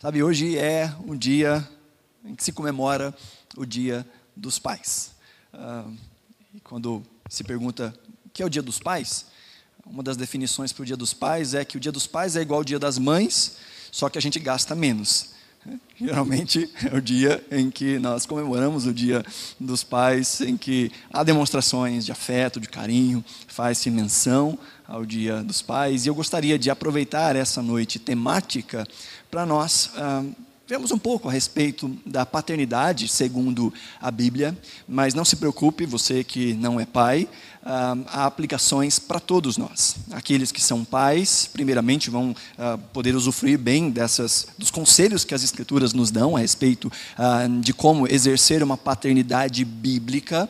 Sabe, hoje é um dia em que se comemora o Dia dos Pais. Uh, e quando se pergunta o que é o Dia dos Pais, uma das definições para o Dia dos Pais é que o Dia dos Pais é igual ao Dia das Mães, só que a gente gasta menos. Geralmente é o dia em que nós comemoramos o Dia dos Pais, em que há demonstrações de afeto, de carinho, faz-se menção ao Dia dos Pais. E eu gostaria de aproveitar essa noite temática para nós ah, vermos um pouco a respeito da paternidade, segundo a Bíblia, mas não se preocupe, você que não é pai, ah, há aplicações para todos nós. Aqueles que são pais, primeiramente, vão ah, poder usufruir bem dessas, dos conselhos que as Escrituras nos dão a respeito ah, de como exercer uma paternidade bíblica.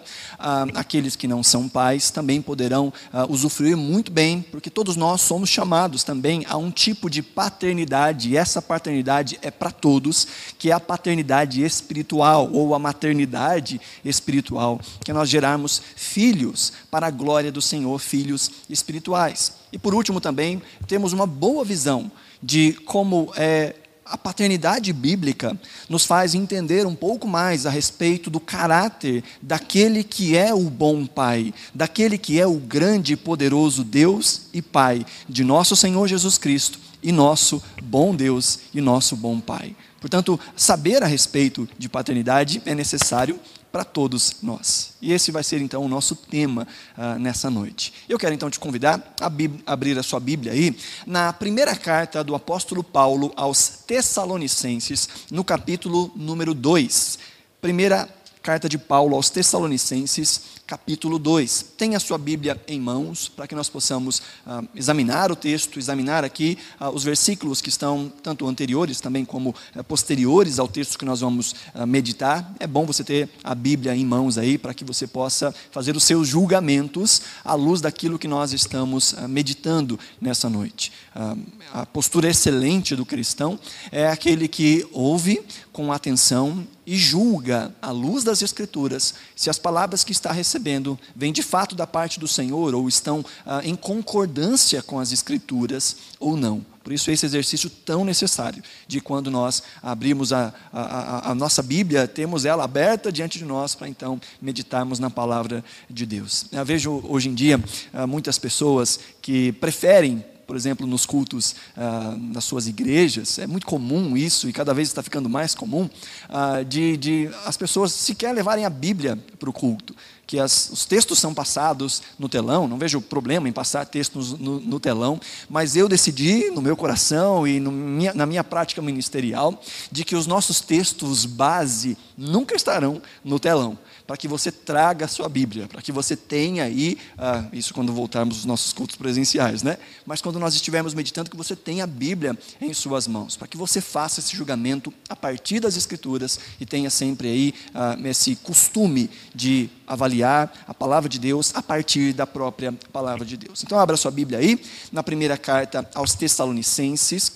aqueles que não são pais também poderão usufruir muito bem, porque todos nós somos chamados também a um tipo de paternidade, e essa paternidade é para todos, que é a paternidade espiritual, ou a maternidade espiritual, que é nós gerarmos filhos para a glória do Senhor, filhos espirituais. E por último também, temos uma boa visão de como é, a paternidade bíblica nos faz entender um pouco mais a respeito do caráter daquele que é o bom Pai, daquele que é o grande e poderoso Deus e Pai de nosso Senhor Jesus Cristo e nosso bom Deus e nosso bom Pai. Portanto, saber a respeito de paternidade é necessário para todos nós. E esse vai ser então o nosso tema uh, nessa noite. Eu quero então te convidar a abrir a sua Bíblia aí na primeira carta do apóstolo Paulo aos Tessalonicenses, no capítulo número 2. Primeira carta de Paulo aos Tessalonicenses, capítulo 2. Tenha a sua Bíblia em mãos, para que nós possamos ah, examinar o texto, examinar aqui ah, os versículos que estão tanto anteriores também como ah, posteriores ao texto que nós vamos ah, meditar. É bom você ter a Bíblia em mãos aí, para que você possa fazer os seus julgamentos à luz daquilo que nós estamos ah, meditando nessa noite. Ah, a postura excelente do cristão é aquele que ouve com atenção e julga à luz das Escrituras se as palavras que está recebendo recebendo vêm de fato da parte do Senhor ou estão ah, em concordância com as Escrituras ou não. Por isso, esse exercício tão necessário de quando nós abrimos a, a, a, nossa Bíblia, temos ela aberta diante de nós para então meditarmos na palavra de Deus. Eu vejo hoje em dia ah, muitas pessoas que preferem por exemplo, nos cultos ah, nas suas igrejas, é muito comum isso, e cada vez está ficando mais comum, ah, de, de as pessoas sequer levarem a Bíblia para o culto que as, os textos são passados no telão, não vejo problema em passar textos no, no telão, mas eu decidi no meu coração e minha, na minha prática ministerial de que os nossos textos base nunca estarão no telão para que você traga a sua Bíblia, para que você tenha aí, ah, isso quando voltarmos aos nossos cultos presenciais, né? Mas quando nós estivermos meditando, que você tenha a Bíblia em suas mãos, para que você faça esse julgamento a partir das Escrituras e tenha sempre aí ah, esse costume de avaliar a palavra de Deus a partir da própria palavra de Deus. Então, abra sua Bíblia aí, na primeira carta aos Tessalonicenses,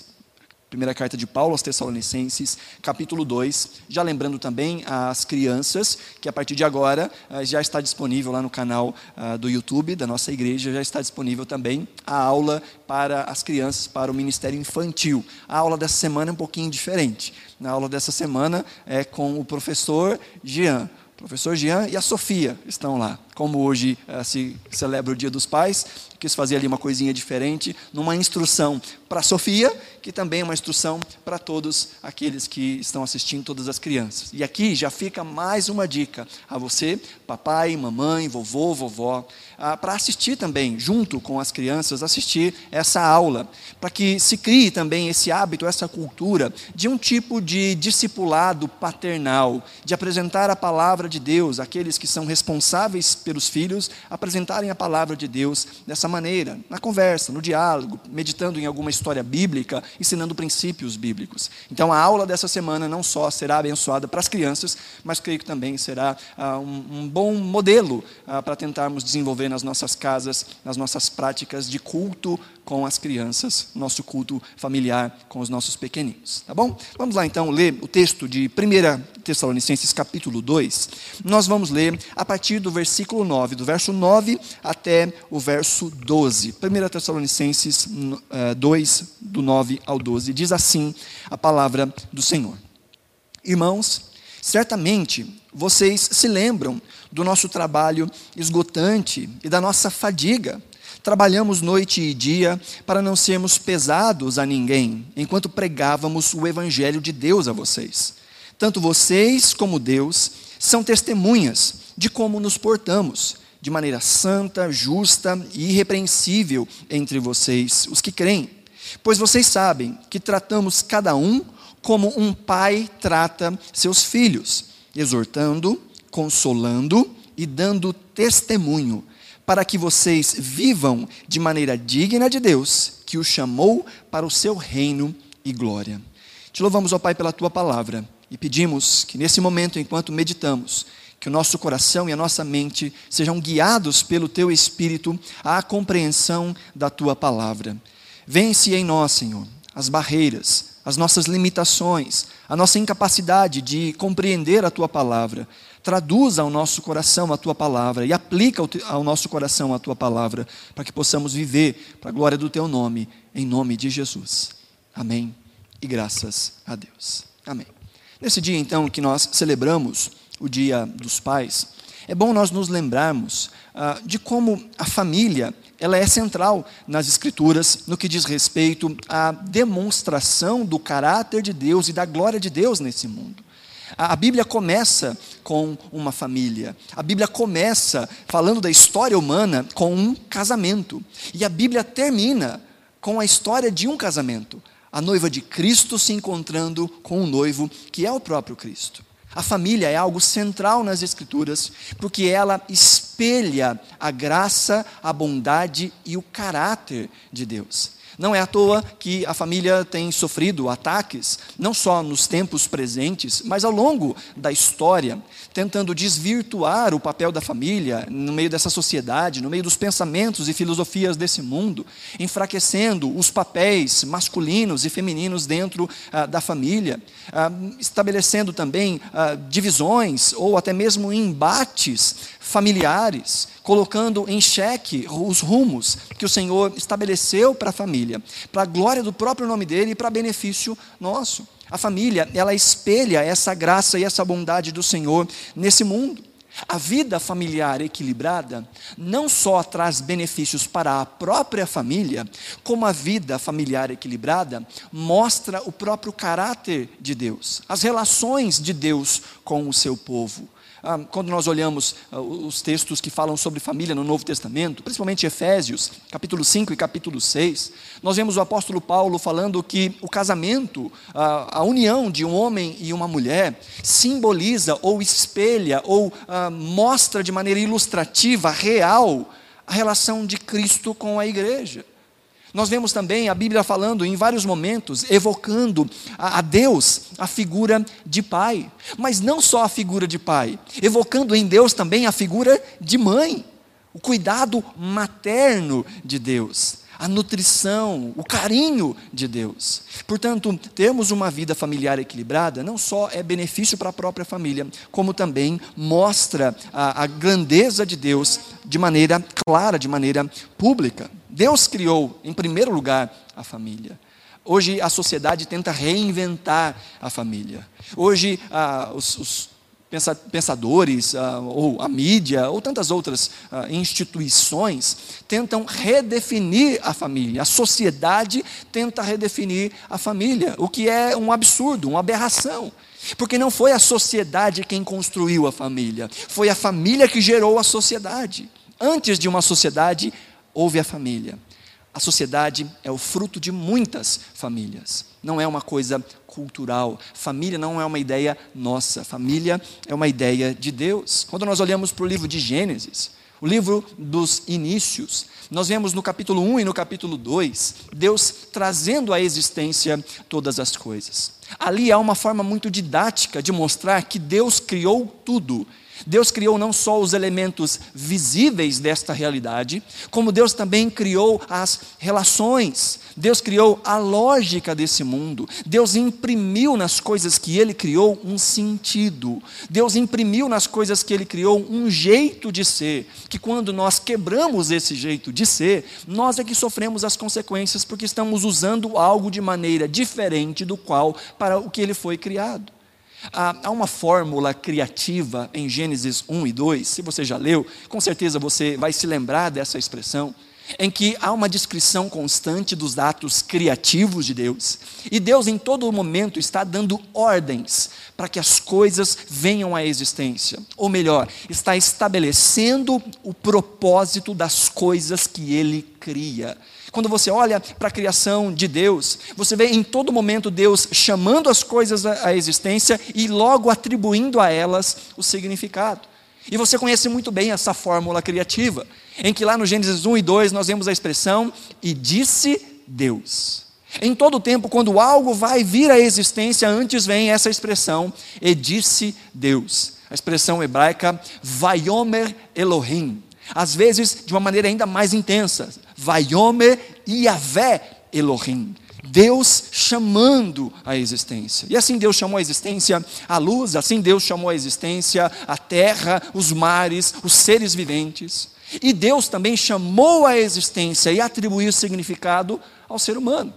Primeira carta de Paulo aos Tessalonicenses, capítulo 2. Já lembrando também às crianças que a partir de agora eh, já está disponível lá no canal ah, do YouTube da nossa igreja, já está disponível também a aula para as crianças, para o ministério infantil. A aula dessa semana é um pouquinho diferente. Na aula dessa semana é com o professor Jean. O professor Jean e a Sofia estão lá. Como hoje uh, se celebra o Dia dos Pais, quis fazer ali uma coisinha diferente, numa instrução para Sofia, que também é uma instrução para todos aqueles que estão assistindo, todas as crianças. E aqui já fica mais uma dica a você, papai, mamãe, vovô, vovó, ah, para assistir também, junto com as crianças, assistir essa aula, para que se crie também esse hábito, essa cultura de um tipo de discipulado paternal, de apresentar a palavra de Deus àqueles que são responsáveis pelos filhos, apresentarem a palavra de Deus dessa maneira, na conversa, no diálogo, meditando em alguma história bíblica, ensinando princípios bíblicos. Então a aula dessa semana não só será abençoada para as crianças, mas creio que também será ah, um, um, bom modelo ah, para tentarmos desenvolver nas nossas casas, nas nossas práticas de culto com as crianças, nosso culto familiar com os nossos pequeninos, tá bom? Vamos lá então ler o texto de 1 Tessalonicenses capítulo 2. Nós vamos ler a partir do versículo versículo 9, do verso 9 até o verso 12. 1 Tessalonicenses 2, eh, do 9 ao 12, diz assim a palavra do Senhor. Irmãos, certamente vocês se lembram do nosso trabalho esgotante e da nossa fadiga. Trabalhamos noite e dia para não sermos pesados a ninguém, enquanto pregávamos o Evangelho de Deus a vocês. Tanto vocês como Deus são testemunhas de como nos portamos, de maneira santa, justa e irrepreensível entre vocês, os que creem. Pois vocês sabem que tratamos cada um como um pai trata seus filhos, exortando, consolando e dando testemunho, para que vocês vivam de maneira digna de Deus, que o chamou para o seu reino e glória. Te louvamos, ó Pai, pela tua palavra e pedimos que nesse momento, enquanto meditamos, que o nosso coração e a nossa mente sejam guiados pelo teu espírito à compreensão da tua palavra. Vence em nós, Senhor, as barreiras, as nossas limitações, a nossa incapacidade de compreender a tua palavra. Traduza ao nosso coração a tua palavra e aplica ao nosso coração a tua palavra, para que possamos viver para a glória do teu nome, em nome de Jesus. Amém. E graças a Deus. Amém. Nesse dia, então, que nós celebramos o Dia dos Pais, é bom nós nos lembrarmos ah, de como a família ela é central nas Escrituras no que diz respeito à demonstração do caráter de Deus e da glória de Deus nesse mundo. A Bíblia começa com uma família. A Bíblia começa falando da história humana com um casamento. E a Bíblia termina com a história de um casamento. A noiva de Cristo se encontrando com o noivo que é o próprio Cristo. A família é algo central nas Escrituras, porque ela espelha a graça, a bondade e o caráter de Deus. Não é à toa que a família tem sofrido ataques, não só nos tempos presentes, mas ao longo da história, tentando desvirtuar o papel da família no meio dessa sociedade, no meio dos pensamentos e filosofias desse mundo, enfraquecendo os papéis masculinos e femininos dentro ah, da família, ah, estabelecendo também ah, divisões ou até mesmo embates familiares, colocando em xeque os rumos que o Senhor estabeleceu para a família, para a glória do próprio nome dele e para benefício nosso. A família, ela espelha essa graça e essa bondade do Senhor nesse mundo. A vida familiar equilibrada não só traz benefícios para a própria família, como a vida familiar equilibrada mostra o próprio caráter de Deus, as relações de Deus com o seu povo. Ah, quando nós olhamos ah, os textos que falam sobre família no Novo Testamento, principalmente Efésios, capítulo 5 e capítulo 6, nós vemos o apóstolo Paulo falando que o casamento, ah, a união de um homem e uma mulher, simboliza ou espelha ou mostra de maneira ilustrativa, real, a relação de Cristo com a igreja. Nós vemos também a Bíblia falando em vários momentos, evocando a, a, Deus a figura de pai, mas não só a figura de pai, evocando em Deus também a figura de mãe, o cuidado materno de Deus, a nutrição, o carinho de Deus. Portanto, termos uma vida familiar equilibrada não só é benefício para a própria família, como também mostra a, a grandeza de Deus de maneira clara, de maneira pública. Deus criou, em primeiro lugar, a família. Hoje a sociedade tenta reinventar a família. Hoje ah, os, os, pensadores, ah, ou a mídia, ou tantas outras ah, instituições tentam redefinir a família. A sociedade tenta redefinir a família, o que é um absurdo, uma aberração. Porque não foi a sociedade quem construiu a família, foi a família que gerou a sociedade. Antes de uma sociedade, houve a família. A sociedade é o fruto de muitas famílias. Não é uma coisa cultural. Família não é uma ideia nossa. Família é uma ideia de Deus. Quando nós olhamos para o livro de Gênesis, o livro dos inícios, nós vemos no capítulo 1 e no capítulo 2, Deus trazendo à existência todas as coisas. Ali há uma forma muito didática de mostrar que Deus criou tudo Deus criou não só os elementos visíveis desta realidade, como Deus também criou as relações, Deus criou a lógica desse mundo, Deus imprimiu nas coisas que Ele criou um sentido, Deus imprimiu nas coisas que Ele criou um jeito de ser, que quando nós quebramos esse jeito de ser, nós é que sofremos as consequências, porque estamos usando algo de maneira diferente do qual para o que Ele foi criado. Há uma fórmula criativa em Gênesis 1 e 2, se você já leu, com certeza você vai se lembrar dessa expressão, em que há uma descrição constante dos atos criativos de Deus, e Deus em todo momento está dando ordens para que as coisas venham à existência, ou melhor, está estabelecendo o propósito das coisas que Ele cria. Quando você olha para a criação de Deus, você vê em todo momento Deus chamando as coisas à existência e logo atribuindo a elas o significado. E você conhece muito bem essa fórmula criativa, em que lá no Gênesis 1 e 2 nós vemos a expressão e disse Deus. Em todo tempo, quando algo vai vir à existência, antes vem essa expressão, e disse Deus. A expressão hebraica, Vayomer Elohim. Às vezes, de uma maneira ainda mais intensa, Vayomer Yahvé Elohim. Deus chamando a existência. E assim Deus chamou a existência a luz, assim Deus chamou a existência a terra, os mares, os seres viventes. E Deus também chamou a existência e atribuiu significado ao ser humano.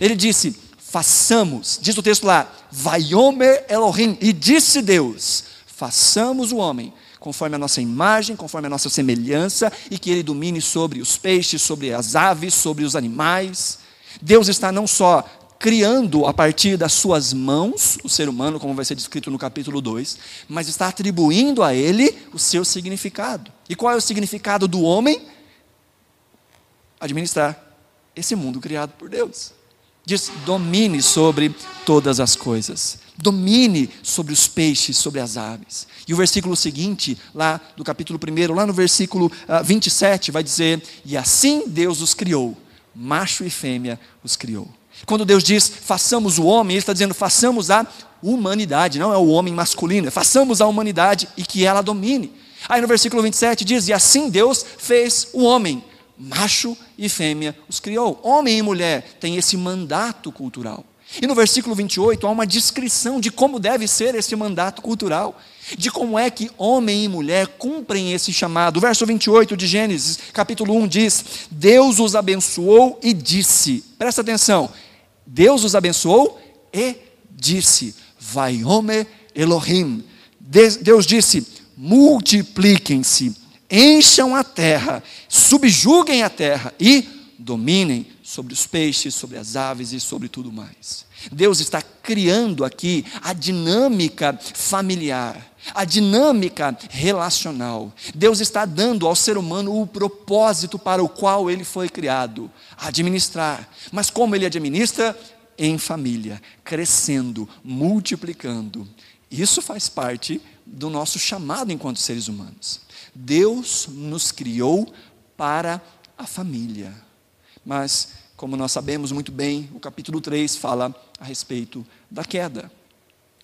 Ele disse: façamos, diz o texto lá, Vaiomer Elohim, e disse Deus: façamos o homem conforme a nossa imagem, conforme a nossa semelhança, e que ele domine sobre os peixes, sobre as aves, sobre os animais. Deus está não só criando a partir das suas mãos o ser humano, como vai ser descrito no capítulo 2, mas está atribuindo a ele o seu significado. E qual é o significado do homem? Administrar esse mundo criado por Deus. Diz: domine sobre todas as coisas domine sobre os peixes, sobre as aves. E o versículo seguinte, lá do capítulo 1, lá no versículo uh, ah, 27, vai dizer: E assim Deus os criou, macho e fêmea os criou. Quando Deus diz façamos o homem, Ele está dizendo façamos a humanidade, não é o homem masculino, é façamos a humanidade e que ela domine. Aí no versículo 27 diz: E assim Deus fez o homem, macho e fêmea os criou. Homem e mulher têm esse mandato cultural. E no versículo 28 há uma descrição de como deve ser esse mandato cultural, de como é que homem e mulher cumprem esse chamado. O verso 28 de Gênesis, capítulo 1 diz: Deus os abençoou e disse, presta atenção, Deus os abençoou e disse: Vai Homer Elohim. Deus disse: multipliquem-se, encham a terra, subjuguem a terra e dominem sobre os peixes, sobre as aves e sobre tudo mais. Deus está criando aqui a dinâmica familiar, a dinâmica relacional. Deus está dando ao ser humano o propósito para o qual ele foi criado, administrar. Mas como ele administra? Em família, crescendo, multiplicando. Isso faz parte do nosso chamado enquanto seres humanos. Deus nos criou para a família. Mas como nós sabemos muito bem, o capítulo 3 fala a respeito da queda.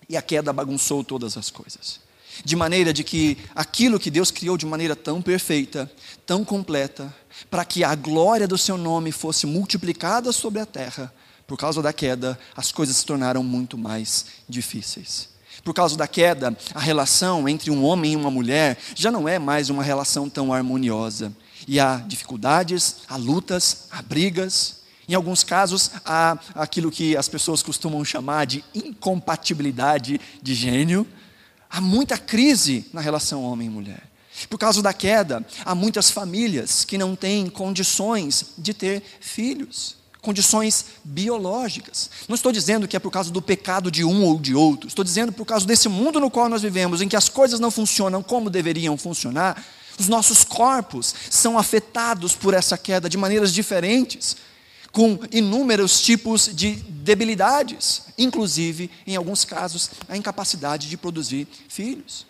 E a queda bagunçou todas as coisas. De maneira de que aquilo que Deus criou de maneira tão perfeita, tão completa, para que a glória do seu nome fosse multiplicada sobre a terra, por causa da queda, as coisas se tornaram muito mais difíceis. Por causa da queda, a relação entre um homem e uma mulher já não é mais uma relação tão harmoniosa. E há dificuldades, há lutas, há brigas, em alguns casos, há aquilo que as pessoas costumam chamar de incompatibilidade de gênio. Há muita crise na relação homem e mulher. Por causa da queda, há muitas famílias que não têm condições de ter filhos, condições biológicas. Não estou dizendo que é por causa do pecado de um ou de outro, estou dizendo por causa desse mundo no qual nós vivemos, em que as coisas não funcionam como deveriam funcionar, os nossos corpos são afetados por essa queda de maneiras diferentes com inúmeros tipos de debilidades, inclusive, em alguns casos, a incapacidade de produzir filhos.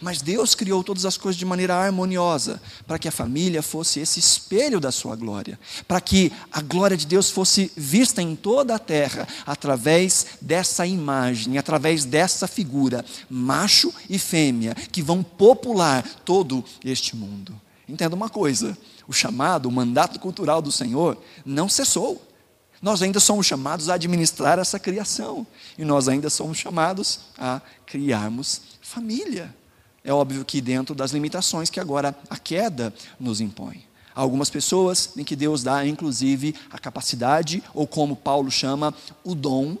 Mas Deus criou todas as coisas de maneira harmoniosa, para que a família fosse esse espelho da sua glória, para que a glória de Deus fosse vista em toda a terra, através dessa imagem, através dessa figura, macho e fêmea, que vão popular todo este mundo. Entenda uma coisa: o chamado, o mandato cultural do Senhor não cessou. Nós ainda somos chamados a administrar essa criação, e nós ainda somos chamados a criarmos família. É óbvio que dentro das limitações que agora a queda nos impõe. Há algumas pessoas em que Deus dá, inclusive, a capacidade, ou como Paulo chama, o dom,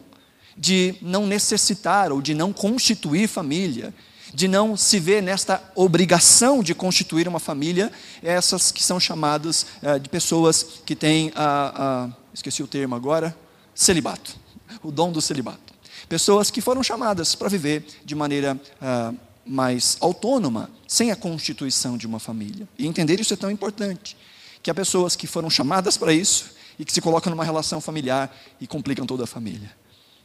de não necessitar ou de não constituir família, de não se ver nesta obrigação de constituir uma família, essas que são chamadas é, de pessoas que têm, a, esqueci o termo agora, celibato, o dom do celibato. Pessoas que foram chamadas para viver de maneira. Uh, mais autônoma, sem a constituição de uma família. E entender isso é tão importante, que há pessoas que foram chamadas para isso e que se colocam numa relação familiar e complicam toda a família.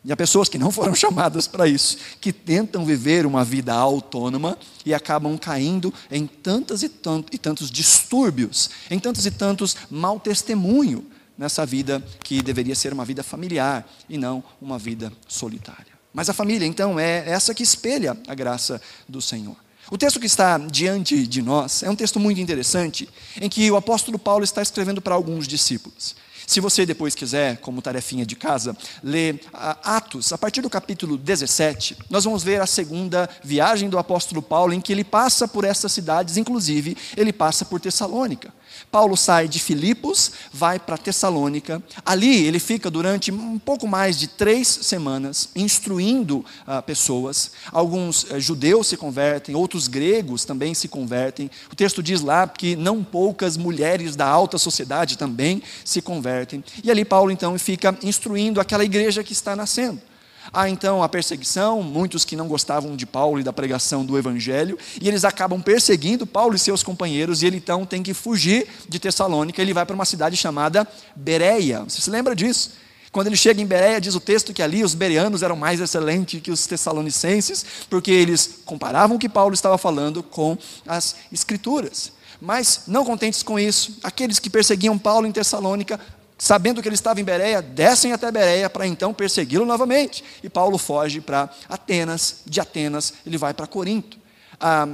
E há pessoas que não foram chamadas para isso, que tentam viver uma vida autônoma e acabam caindo em e, tantos, e tantos distúrbios, em tantos e tantos mau testemunho nessa vida que deveria ser uma vida familiar e não uma vida solitária. Mas a família, então, é essa que espelha a graça do Senhor. O texto que está diante de nós é um texto muito interessante, em que o apóstolo Paulo está escrevendo para alguns discípulos. Se você depois quiser, como tarefinha de casa, ler Atos, a partir do capítulo 17, nós vamos ver a segunda viagem do apóstolo Paulo, em que ele passa por essas cidades, inclusive ele passa por Tessalônica. Paulo sai de Filipos, vai para Tessalônica. Ali ele fica durante um pouco mais de três semanas, instruindo uh, pessoas. Alguns uh, judeus se convertem, outros gregos também se convertem. O texto diz lá que não poucas mulheres da alta sociedade também se convertem. E ali Paulo então fica instruindo aquela igreja que está nascendo. Há então a perseguição, muitos que não gostavam de Paulo e da pregação do Evangelho, e eles acabam perseguindo Paulo e seus companheiros, e ele então tem que fugir de Tessalônica, ele vai para uma cidade chamada Bereia. Você se lembra disso? Quando ele chega em Bereia, diz o texto que ali os bereanos eram mais excelentes que os tessalonicenses, porque eles comparavam o que Paulo estava falando com as Escrituras. Mas, não contentes com isso, aqueles que perseguiam Paulo em Tessalônica sabendo que ele estava em Bereia, descem até Bereia para então persegui-lo novamente. E Paulo foge para Atenas, de Atenas ele vai para Corinto. Ah,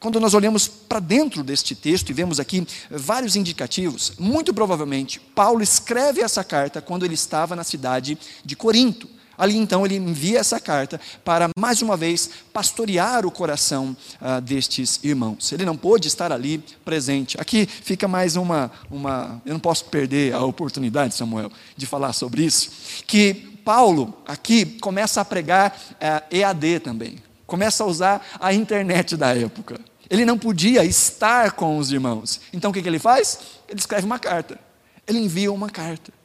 quando nós olhamos para dentro deste texto e vemos aqui vários indicativos, muito provavelmente Paulo escreve essa carta quando ele estava na cidade de Corinto. Ali então ele envia essa carta para mais uma vez pastorear o coração ah, destes irmãos. Ele não pôde estar ali presente. Aqui fica mais uma, uma. Eu não posso perder a oportunidade, Samuel, de falar sobre isso. Que Paulo aqui começa a pregar ah, EAD também. Começa a usar a internet da época. Ele não podia estar com os irmãos. Então o que, que ele faz? Ele escreve uma carta. Ele envia uma carta.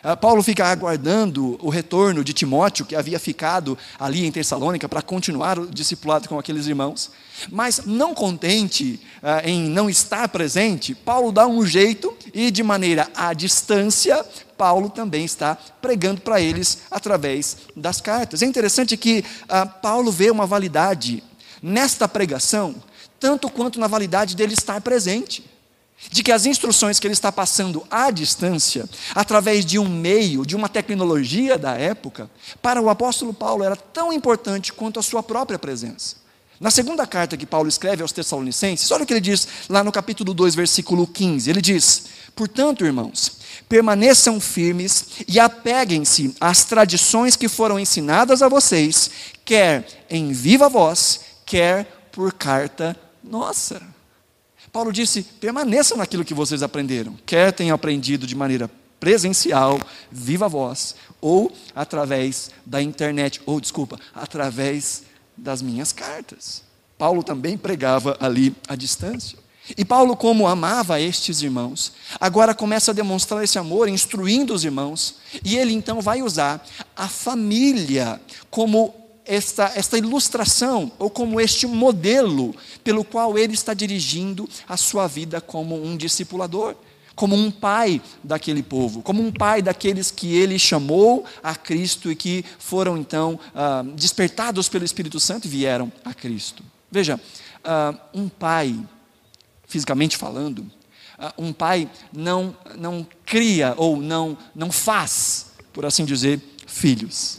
Ah, Paulo fica aguardando o retorno de Timóteo, que havia ficado ali em Tessalônica, para continuar o discipulado com aqueles irmãos. Mas, não contente uh, em não estar presente, Paulo dá um jeito e, de maneira à distância, Paulo também está pregando para eles através das cartas. É interessante que uh, Paulo vê uma validade nesta pregação, tanto quanto na validade dele estar presente de que as instruções que ele está passando à distância, através de um meio, de uma tecnologia da época, para o apóstolo Paulo era tão importante quanto a sua própria presença. Na segunda carta que Paulo escreve aos Tessalonicenses, olha o que ele diz lá no capítulo 2, versículo 15. Ele diz: Portanto, irmãos, permaneçam firmes e apeguem-se às tradições que foram ensinadas a vocês, quer em viva voz, quer por carta nossa. Paulo disse: permaneçam naquilo que vocês aprenderam, quer tenham aprendido de maneira presencial, viva voz, ou através da internet, ou desculpa, através das minhas cartas. Paulo também pregava ali à distância. E Paulo, como amava estes irmãos, agora começa a demonstrar esse amor, instruindo os irmãos, e ele então vai usar a família como esta, esta ilustração, ou como este modelo pelo qual ele está dirigindo a sua vida como um discipulador, como um pai daquele povo, como um pai daqueles que ele chamou a Cristo e que foram então ah, despertados pelo Espírito Santo e vieram a Cristo. Veja, uh, um pai, fisicamente falando, uh, um pai não, não cria ou não, não faz, por assim dizer, filhos.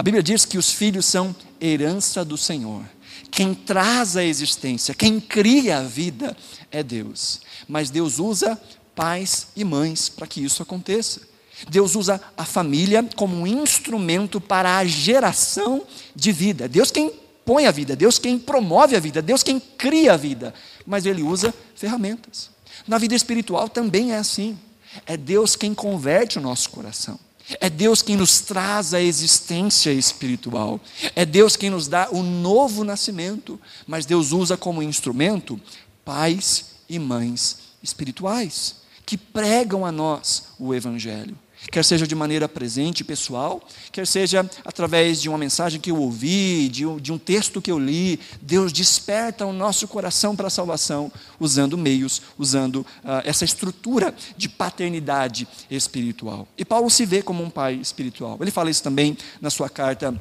A Bíblia diz que os filhos são herança do Senhor. Quem traz a existência, quem cria a vida é Deus. Mas Deus usa pais e mães para que isso aconteça. Deus usa a família como um instrumento para a geração de vida. Deus quem põe a vida, Deus quem promove a vida, Deus quem cria a vida, mas Ele usa ferramentas. Na vida espiritual também é assim. É Deus quem converte o nosso coração. É Deus quem nos traz a existência espiritual. É Deus quem nos dá o novo nascimento. Mas Deus usa como instrumento pais e mães espirituais que pregam a nós o Evangelho quer seja de maneira presente, pessoal, quer seja através de uma mensagem que eu ouvi, de um, de um texto que eu li, Deus desperta o nosso coração para a salvação, usando meios, usando uh, essa estrutura de paternidade espiritual. E Paulo se vê como um pai espiritual. Ele fala isso também na sua carta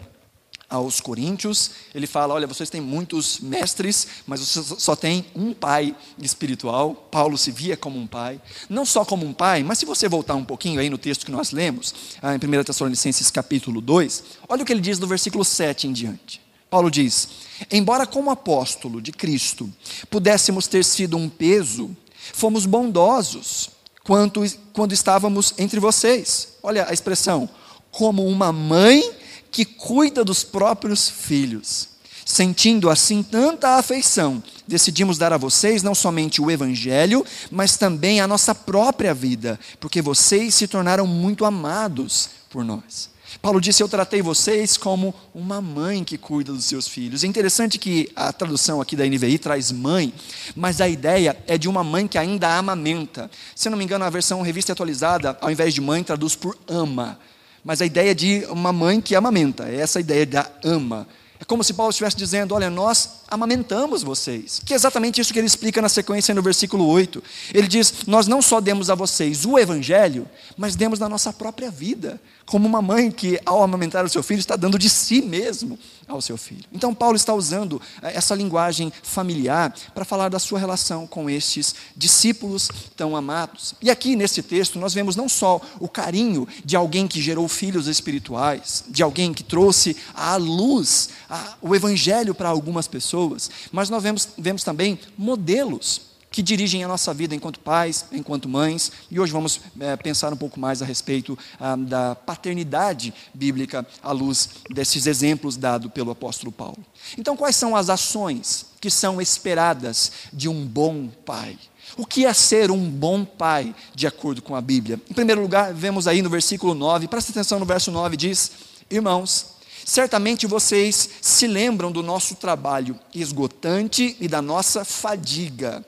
aos Coríntios, ele fala: Olha, vocês têm muitos mestres, mas vocês só têm um pai espiritual. Paulo se via como um pai, não só como um pai, mas se você voltar um pouquinho aí no texto que nós lemos, ah, em 1 Tessalonicenses capítulo 2, olha o que ele diz no versículo 7 em diante. Paulo diz: Embora como apóstolo de Cristo pudéssemos ter sido um peso, fomos bondosos quanto, quando estávamos entre vocês. Olha a expressão, como uma mãe que cuida dos próprios filhos. Sentindo assim tanta afeição, decidimos dar a vocês não somente o Evangelho, mas também a nossa própria vida, porque vocês se tornaram muito amados por nós. Paulo disse: Eu tratei vocês como uma mãe que cuida dos seus filhos. É interessante que a tradução aqui da NVI traz mãe, mas a ideia é de uma mãe que ainda amamenta. Se não me engano, a versão revista atualizada, ao invés de mãe, traduz por ama mas a ideia de uma mãe que amamenta, é essa ideia da ama. É como se Paulo estivesse dizendo: Olha, nós amamentamos vocês. Que é exatamente isso que ele explica na sequência no versículo 8. Ele diz: Nós não só demos a vocês o evangelho, mas demos na nossa própria vida. Como uma mãe que, ao amamentar o seu filho, está dando de si mesmo ao seu filho. Então, Paulo está usando eh, essa linguagem familiar para falar da sua relação com estes discípulos tão amados. E aqui, nesse texto, nós vemos não só o carinho de alguém que gerou filhos espirituais, de alguém que trouxe à luz a, o evangelho para algumas pessoas, mas nós vemos, vemos também modelos que dirigem a nossa vida enquanto pais, enquanto mães, e hoje vamos é, pensar um pouco mais a respeito ah, da paternidade bíblica à luz desses exemplos dados pelo apóstolo Paulo. Então, quais são as ações que são esperadas de um bom pai? O que é ser um bom pai, de acordo com a Bíblia? Em primeiro lugar, vemos aí no versículo 9, presta atenção no verso 9, diz: Irmãos, certamente vocês se lembram do nosso trabalho esgotante e da nossa fadiga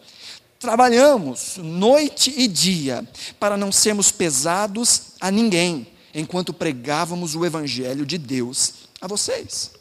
Trabalhamos noite e dia para não sermos pesados a ninguém, enquanto pregávamos o Evangelho de Deus a vocês.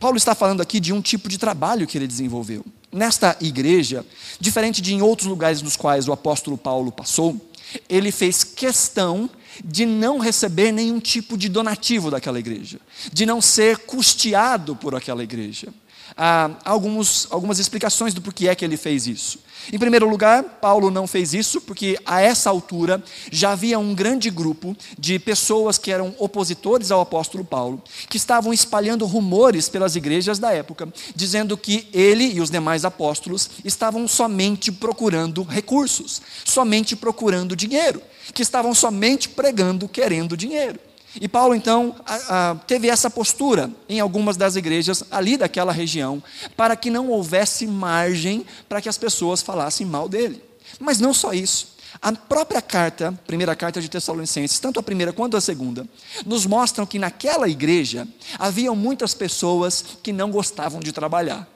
Paulo está falando aqui de um tipo de trabalho que ele desenvolveu. Nesta igreja, diferente de em outros lugares nos quais o apóstolo Paulo passou, ele fez questão de não receber nenhum tipo de donativo daquela igreja, de não ser custeado por aquela igreja. Há alguns, algumas explicações do porquê é que ele fez isso. Em primeiro lugar, Paulo não fez isso porque a essa altura já havia um grande grupo de pessoas que eram opositores ao apóstolo Paulo, que estavam espalhando rumores pelas igrejas da época, dizendo que ele e os demais apóstolos estavam somente procurando recursos, somente procurando dinheiro, que estavam somente pregando querendo dinheiro. E Paulo, então, a, a, teve essa postura em algumas das igrejas ali daquela região, para que não houvesse margem para que as pessoas falassem mal dele. Mas não só isso. A própria carta, primeira carta de Tessalonicenses, tanto a primeira quanto a segunda, nos mostram que naquela igreja haviam muitas pessoas que não gostavam de trabalhar.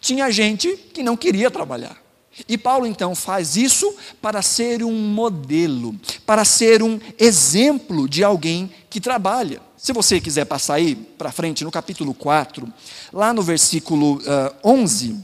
Tinha gente que não queria trabalhar. E Paulo então faz isso para ser um modelo, para ser um exemplo de alguém que trabalha. Se você quiser passar aí para frente, no capítulo 4, lá no versículo uh, eh, 11,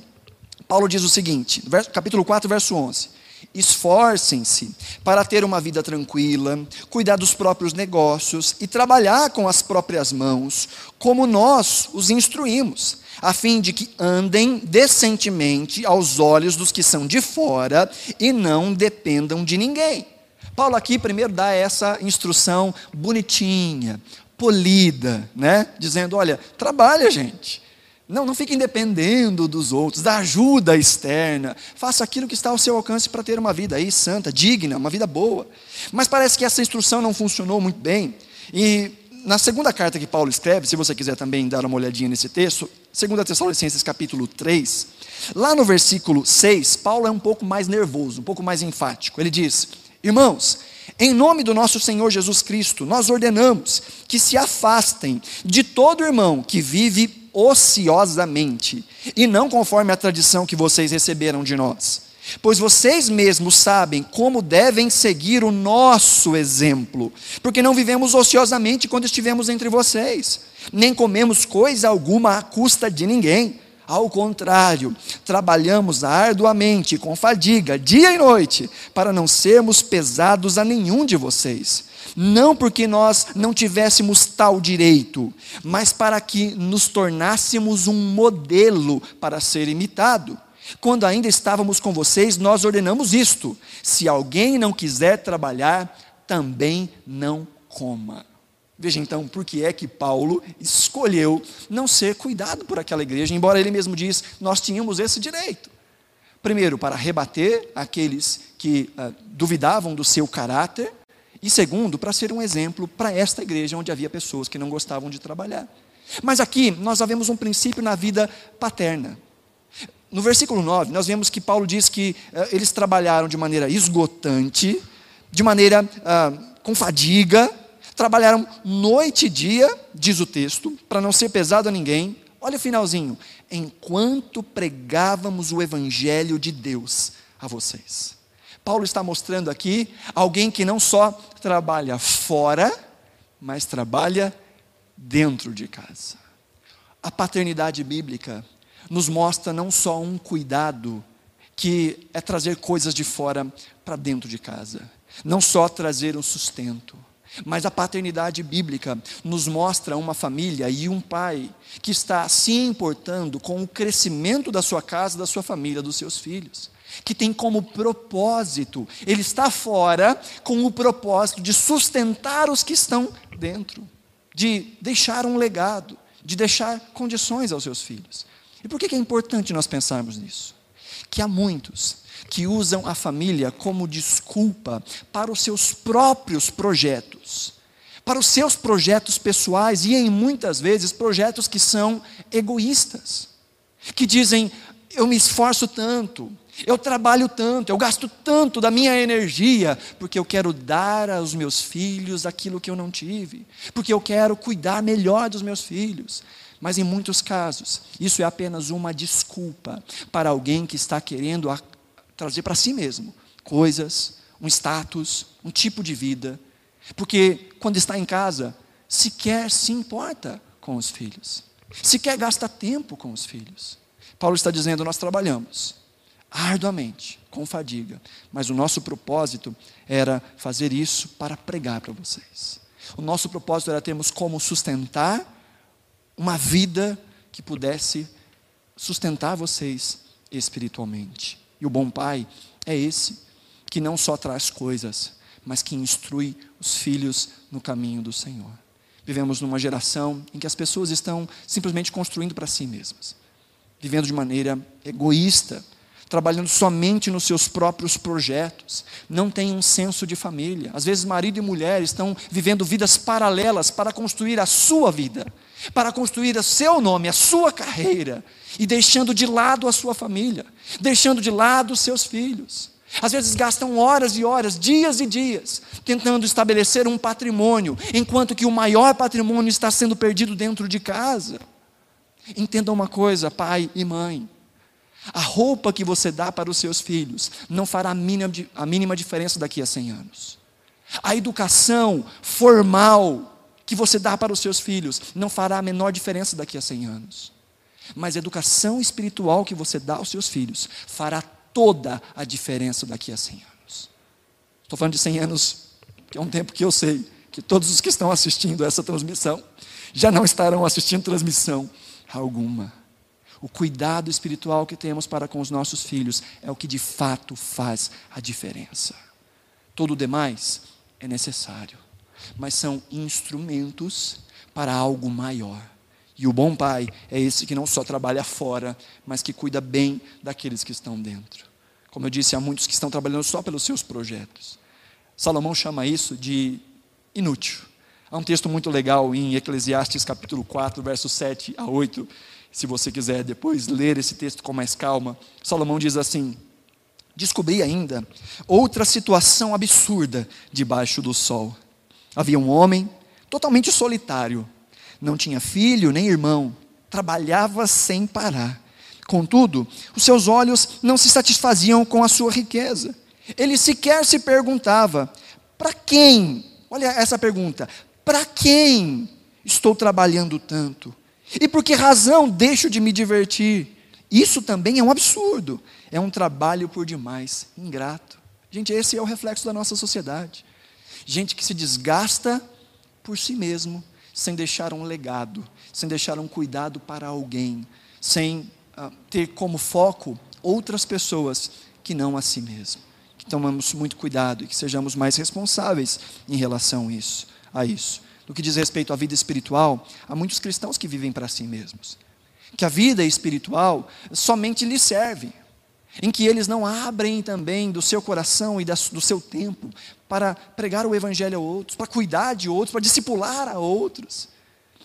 Paulo diz o seguinte, capítulo 4, verso 11: Esforcem-se para ter uma vida tranquila, cuidar dos próprios negócios e trabalhar com as próprias mãos, como nós os instruímos a fim de que andem decentemente aos olhos dos que são de fora e não dependam de ninguém. Paulo aqui primeiro dá essa instrução bonitinha, polida, né? Dizendo, olha, trabalha, gente. Não, não fiquem dependendo dos outros, da ajuda externa. Faça aquilo que está ao seu alcance para ter uma vida aí santa, digna, uma vida boa. Mas parece que essa instrução não funcionou muito bem. E na segunda carta que Paulo escreve, se você quiser também dar uma olhadinha nesse texto, 2 Tessalonicenses capítulo 3, lá no versículo 6, Paulo é um pouco mais nervoso, um pouco mais enfático. Ele diz: Irmãos, em nome do nosso Senhor Jesus Cristo, nós ordenamos que se afastem de todo irmão que vive ociosamente, e não conforme a tradição que vocês receberam de nós. Pois vocês mesmos sabem como devem seguir o nosso exemplo, porque não vivemos ociosamente quando estivemos entre vocês, nem comemos coisa alguma à custa de ninguém. Ao contrário, trabalhamos arduamente, com fadiga, dia e noite, para não sermos pesados a nenhum de vocês não porque nós não tivéssemos tal direito, mas para que nos tornássemos um modelo para ser imitado. Quando ainda estávamos com vocês, nós ordenamos isto: se alguém não quiser trabalhar, também não coma. Veja então por que é que Paulo escolheu não ser cuidado por aquela igreja, embora ele mesmo diz, nós tínhamos esse direito. Primeiro, para rebater aqueles que uh, duvidavam do seu caráter, e segundo, para ser um exemplo para esta igreja onde havia pessoas que não gostavam de trabalhar. Mas aqui nós vemos um princípio na vida paterna. No versículo 9, nós vemos que Paulo diz que uh, eles trabalharam de maneira esgotante, de maneira uh, com fadiga, trabalharam noite e dia, diz o texto, para não ser pesado a ninguém. Olha o finalzinho. Enquanto pregávamos o evangelho de Deus a vocês. Paulo está mostrando aqui alguém que não só trabalha fora, mas trabalha dentro de casa. A paternidade bíblica nos mostra não só um cuidado, que é trazer coisas de fora para dentro de casa, não só trazer um sustento, mas a paternidade bíblica nos mostra uma família e um pai que está se importando com o crescimento da sua casa, da sua família, dos seus filhos que tem como propósito, ele está fora com o propósito de sustentar os que estão dentro, de deixar um legado, de deixar condições aos seus filhos. E por que é importante nós pensarmos nisso? Que há muitos que usam a família como desculpa para os seus próprios projetos, para os seus projetos pessoais e, em muitas vezes, projetos que são egoístas, que dizem: eu me esforço tanto, eu trabalho tanto, eu gasto tanto da minha energia, porque eu quero dar aos meus filhos aquilo que eu não tive, porque eu quero cuidar melhor dos meus filhos. Mas em muitos casos, isso é apenas uma desculpa para alguém que está querendo trazer para si mesmo coisas, um status, um tipo de vida, porque quando está em casa, sequer se importa com os filhos, sequer gasta tempo com os filhos. Paulo está dizendo: nós trabalhamos arduamente, com fadiga, mas o nosso propósito era fazer isso para pregar para vocês. O nosso propósito era termos como sustentar uma vida que pudesse sustentar vocês espiritualmente. E o bom pai é esse que não só traz coisas, mas que instrui os filhos no caminho do Senhor. Vivemos numa geração em que as pessoas estão simplesmente construindo para si mesmas, vivendo de maneira egoísta, trabalhando somente nos seus próprios projetos, não tem um senso de família. Às vezes, marido e mulher estão vivendo vidas paralelas para construir a sua vida, para construir o seu nome, a sua carreira, e deixando de lado a sua família, deixando de lado os seus filhos. Às vezes gastam horas e horas, dias e dias, tentando estabelecer um patrimônio, enquanto que o maior patrimônio está sendo perdido dentro de casa. Entenda uma coisa, pai e mãe. A roupa que você dá para os seus filhos não fará a mínima, a mínima diferença daqui a 100 anos. A educação formal que você dá para os seus filhos não fará a menor diferença daqui a 100 anos. Mas a educação espiritual que você dá aos seus filhos fará toda a diferença daqui a 100 anos. Estou falando de 100 anos, que é um tempo que eu sei que todos os que estão assistindo essa transmissão já não estarão assistindo transmissão alguma. O cuidado espiritual que temos para com os nossos filhos é o que de fato faz a diferença. Todo o demais é necessário, mas são instrumentos para algo maior. E o bom pai é esse que não só trabalha fora, mas que cuida bem daqueles que estão dentro. Como eu disse, há muitos que estão trabalhando só pelos seus projetos. Salomão chama isso de inútil. Há um texto muito legal em Eclesiastes capítulo 4, versos 7 a 8, se você quiser depois ler esse texto com mais calma, Salomão diz assim: Descobri ainda outra situação absurda debaixo do sol. Havia um homem totalmente solitário, não tinha filho nem irmão, trabalhava sem parar. Contudo, os seus olhos não se satisfaziam com a sua riqueza. Ele sequer se perguntava: para quem? Olha essa pergunta: para quem estou trabalhando tanto? E por que razão deixo de me divertir? Isso também é um absurdo. É um trabalho por demais, ingrato. Gente, esse é o reflexo da nossa sociedade. Gente que se desgasta por si mesmo, sem deixar um legado, sem deixar um cuidado para alguém, sem uh, ter como foco outras pessoas que não a si mesmo. Que tomamos muito cuidado e que sejamos mais responsáveis em relação a isso. No que diz respeito à vida espiritual, há muitos cristãos que vivem para si mesmos. Que a vida espiritual somente lhes serve, em que eles não abrem também do seu coração e do seu tempo para pregar o evangelho a outros, para cuidar de outros, para discipular a outros.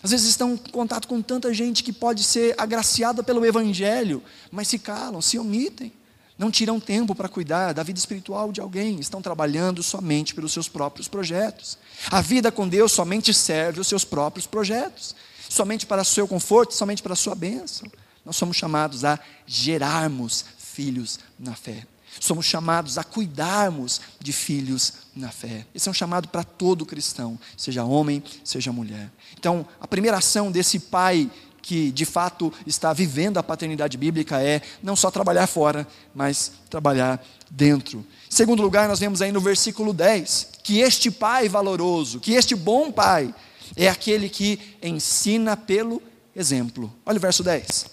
Às vezes estão em contato com tanta gente que pode ser agraciada pelo evangelho, mas se calam, se omitem não tiram tempo para cuidar da vida espiritual de alguém, estão trabalhando somente pelos seus próprios projetos. A vida com Deus somente serve os seus próprios projetos, somente para o seu conforto, somente para a sua bênção. Nós somos chamados a gerarmos filhos na fé. Somos chamados a cuidarmos de filhos na fé. Esse é um chamado para todo cristão, seja homem, seja mulher. Então, a primeira ação desse pai que de fato está vivendo a paternidade bíblica é não só trabalhar fora, mas trabalhar dentro. Em segundo lugar, nós vemos aí no versículo 10 que este pai valoroso, que este bom pai, é aquele que ensina pelo exemplo. Olha o verso 10.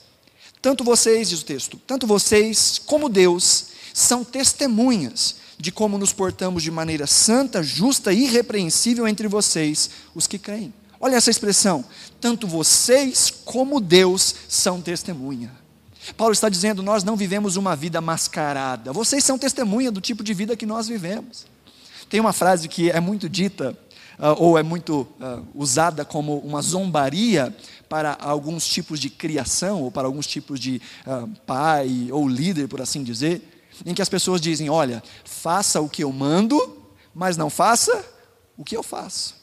Tanto vocês, diz o texto, tanto vocês como Deus são testemunhas de como nos portamos de maneira santa, justa e irrepreensível entre vocês, os que creem. Olha essa expressão. Tanto vocês como Deus são testemunha. Paulo está dizendo: nós não vivemos uma vida mascarada. Vocês são testemunha do tipo de vida que nós vivemos. Tem uma frase que é muito dita, uh, ou é muito uh, usada como uma zombaria para alguns tipos de criação, ou para alguns tipos de uh, pai ou líder, por assim dizer, em que as pessoas dizem: olha, faça o que eu mando, mas não faça o que eu faço.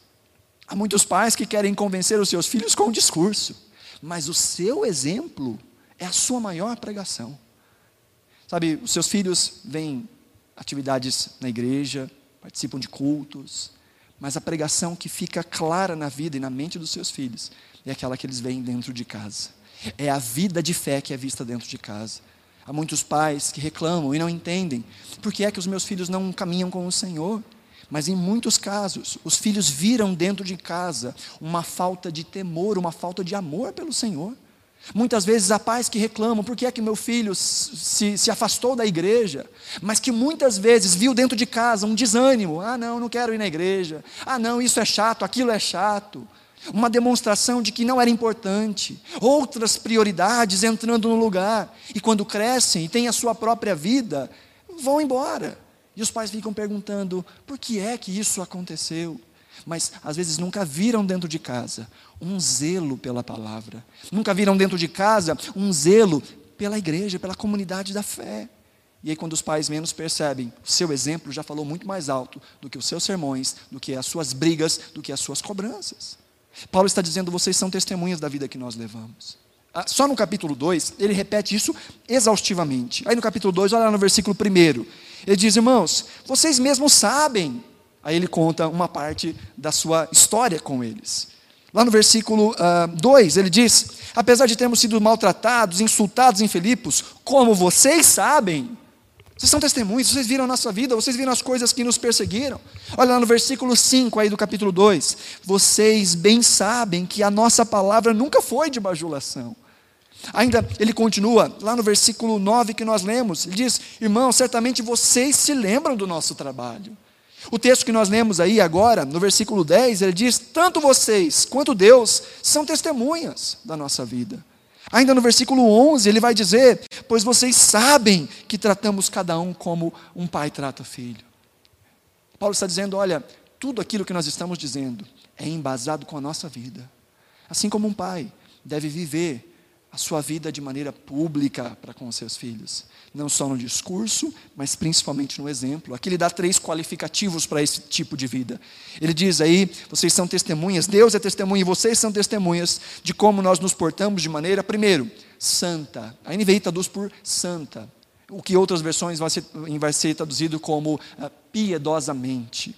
Há muitos pais que querem convencer os seus filhos com um discurso, mas o seu exemplo é a sua maior pregação. Sabe, os seus filhos vêm atividades na igreja, participam de cultos, mas a pregação que fica clara na vida e na mente dos seus filhos é aquela que eles veem dentro de casa. É a vida de fé que é vista dentro de casa. Há muitos pais que reclamam e não entendem por que é que os meus filhos não caminham com o Senhor. Mas em muitos casos, os filhos viram dentro de casa uma falta de temor, uma falta de amor pelo Senhor. Muitas vezes há pais que reclamam, por que é que meu filho se, se afastou da igreja? Mas que muitas vezes viu dentro de casa um desânimo. Ah, não, não quero ir na igreja. Ah, não, isso é chato, aquilo é chato. Uma demonstração de que não era importante. Outras prioridades entrando no lugar. E quando crescem e têm a sua própria vida, vão embora. E os pais ficam perguntando: por que é que isso aconteceu? Mas às vezes nunca viram dentro de casa um zelo pela palavra, nunca viram dentro de casa um zelo pela igreja, pela comunidade da fé. E aí, quando os pais menos percebem, o seu exemplo já falou muito mais alto do que os seus sermões, do que as suas brigas, do que as suas cobranças. Paulo está dizendo: vocês são testemunhas da vida que nós levamos. Ah, só no capítulo 2, ele repete isso exaustivamente. Aí no capítulo 2, olha lá no versículo 1. Ele diz, irmãos, vocês mesmos sabem. Aí ele conta uma parte da sua história com eles. Lá no versículo 2, uh, ele diz: Apesar de termos sido maltratados, insultados em Filipos, como vocês sabem, vocês são testemunhos, vocês viram a nossa vida, vocês viram as coisas que nos perseguiram. Olha lá no versículo 5 aí do capítulo 2. Vocês bem sabem que a nossa palavra nunca foi de bajulação Ainda ele continua, lá no versículo 9 que nós lemos, ele diz: Irmão, certamente vocês se lembram do nosso trabalho. O texto que nós lemos aí agora, no versículo 10, ele diz: Tanto vocês quanto Deus são testemunhas da nossa vida. Ainda no versículo 11, ele vai dizer: Pois vocês sabem que tratamos cada um como um pai trata filho. Paulo está dizendo: Olha, tudo aquilo que nós estamos dizendo é embasado com a nossa vida. Assim como um pai deve viver a sua vida de maneira pública para com os seus filhos. Não só no discurso, mas principalmente no exemplo. Aqui ele dá três qualificativos para esse tipo de vida. Ele diz aí: vocês são testemunhas, Deus é testemunha e vocês são testemunhas de como nós nos portamos de maneira, primeiro, santa. A NVI traduz por santa. O que outras versões vai ser, vai ser traduzido como uh, piedosamente,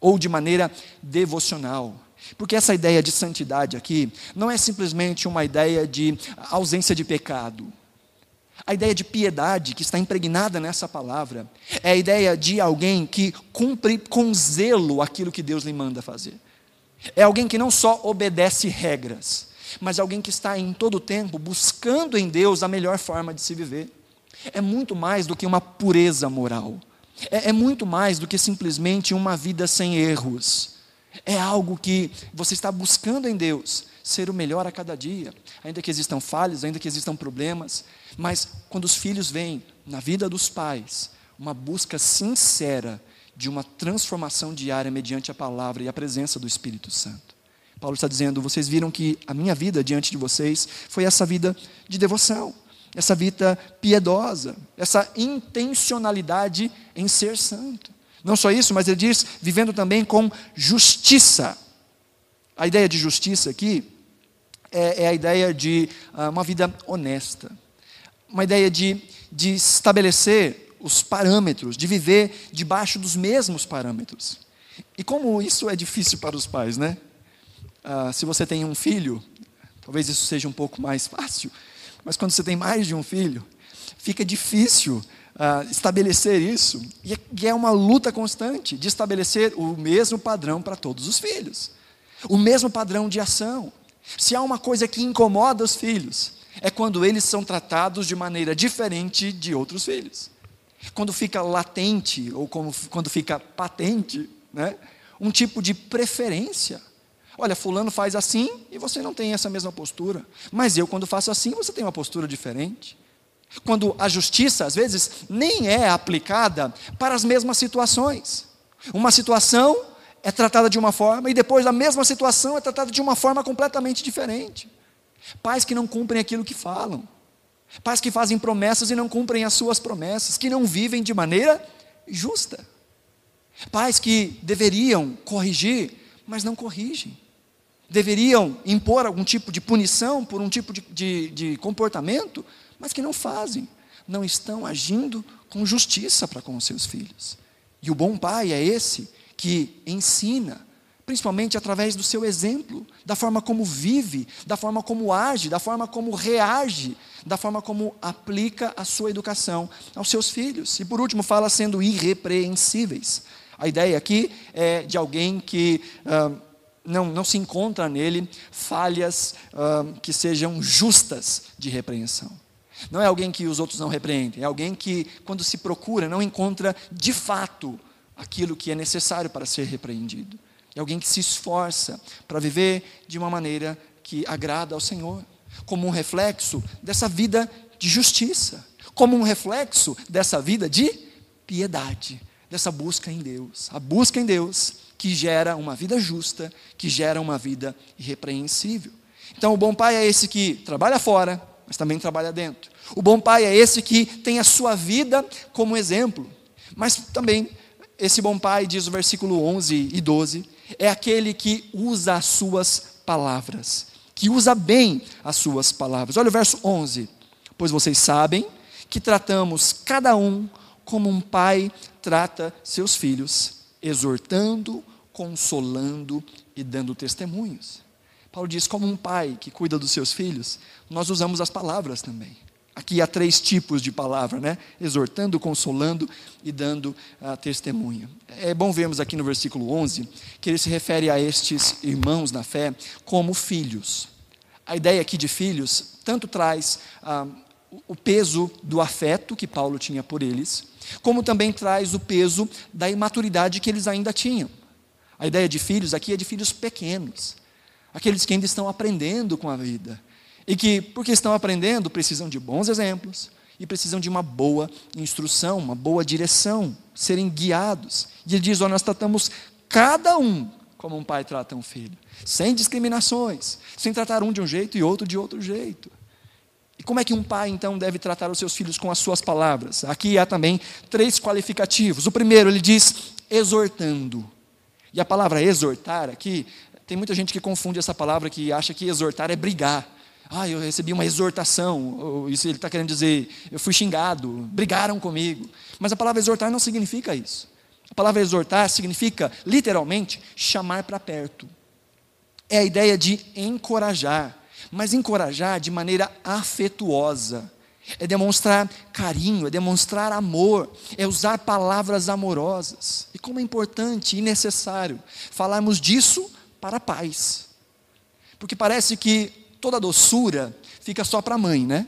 ou de maneira devocional. Porque essa ideia de santidade aqui não é simplesmente uma ideia de ausência de pecado. A ideia de piedade que está impregnada nessa palavra é a ideia de alguém que cumpre com zelo aquilo que Deus lhe manda fazer. É alguém que não só obedece regras, mas alguém que está em todo o tempo buscando em Deus a melhor forma de se viver. É muito mais do que uma pureza moral. É, é muito mais do que simplesmente uma vida sem erros. É algo que você está buscando em Deus, ser o melhor a cada dia, ainda que existam falhas, ainda que existam problemas, mas quando os filhos vêm na vida dos pais, uma busca sincera de uma transformação diária mediante a palavra e a presença do Espírito Santo. Paulo está dizendo: vocês viram que a minha vida diante de vocês foi essa vida de devoção, essa vida piedosa, essa intencionalidade em ser santo. Não só isso, mas ele diz vivendo também com justiça. A ideia de justiça aqui é, é a ideia de uh, uma vida honesta, uma ideia de, de estabelecer os parâmetros, de viver debaixo dos mesmos parâmetros. E como isso é difícil para os pais, né? Uh, se você tem um filho, talvez isso seja um pouco mais fácil, mas quando você tem mais de um filho, fica difícil uh, estabelecer isso, e é, e é uma luta constante de estabelecer o mesmo padrão para todos os filhos, o mesmo padrão de ação. Se há uma coisa que incomoda os filhos, é quando eles são tratados de maneira diferente de outros filhos. Quando fica latente, ou como, quando fica patente, né, um tipo de preferência. Olha, fulano faz assim e você não tem essa mesma postura. Mas eu, quando faço assim, você tem uma postura diferente. Quando a justiça, às vezes, nem é aplicada para as mesmas situações. Uma situação é tratada de uma forma e depois a mesma situação é tratada de uma forma completamente diferente. Pais que não cumprem aquilo que falam. Pais que fazem promessas e não cumprem as suas promessas, que não vivem de maneira justa. Pais que deveriam corrigir, mas não corrigem. Deveriam impor algum tipo de punição por um tipo de, de, de comportamento, mas que não fazem, não estão agindo com justiça para com os seus filhos. E o bom pai é esse que ensina, principalmente através do seu exemplo, da forma como vive, da forma como age, da forma como reage, da forma como aplica a sua educação aos seus filhos. E por último, fala sendo irrepreensíveis. A ideia aqui é de alguém que. Uh, não, não se encontra nele falhas uh, que sejam justas de repreensão. Não é alguém que os outros não repreendem, é alguém que, quando se procura, não encontra de fato aquilo que é necessário para ser repreendido. É alguém que se esforça para viver de uma maneira que agrada ao Senhor, como um reflexo dessa vida de justiça, como um reflexo dessa vida de piedade, dessa busca em Deus. A busca em Deus que gera uma vida justa, que gera uma vida irrepreensível. Então, o bom pai é esse que trabalha fora, mas também trabalha dentro. O bom pai é esse que tem a sua vida como exemplo. Mas também, esse bom pai, diz o versículo 11 e 12, é aquele que usa as suas palavras, que usa bem as suas palavras. Olha o verso 11. Pois vocês sabem que tratamos cada um como um pai trata seus filhos, exortando, consolando e dando testemunhos. Paulo diz: como um pai que cuida dos seus filhos, nós usamos as palavras também. Aqui há três tipos de palavra, né? Exortando, consolando e dando uh, testemunho. É bom vermos aqui no versículo 11 que ele se refere a estes irmãos na fé como filhos. a ideia aqui de filhos tanto traz ah, o peso do afeto que Paulo tinha por eles, como também traz o peso da imaturidade que eles ainda tinham. A ideia de filhos aqui é de filhos pequenos, aqueles que ainda estão aprendendo com a vida e que, porque estão aprendendo, precisam de bons exemplos e precisam de uma boa instrução, uma boa direção, serem guiados. E ele diz: nós tratamos cada um como um pai trata um filho, sem discriminações, sem tratar um de um jeito e outro de outro jeito. E como é que um pai, então, deve tratar os seus filhos com as suas palavras? Aqui há também três qualificativos. O primeiro, ele diz exortando. E a palavra exortar aqui, tem muita gente que confunde essa palavra que acha que exortar é brigar. Ah, eu recebi uma exortação. Isso ele está querendo dizer, eu fui xingado, brigaram comigo. Mas a palavra exortar não significa isso. A palavra exortar significa, literalmente, chamar para perto. É a ideia de encorajar, mas encorajar de maneira afetuosa. É demonstrar carinho, é demonstrar amor, é usar palavras amorosas. E como é importante e necessário falarmos disso para pais. Porque parece que toda doçura fica só para a mãe, né?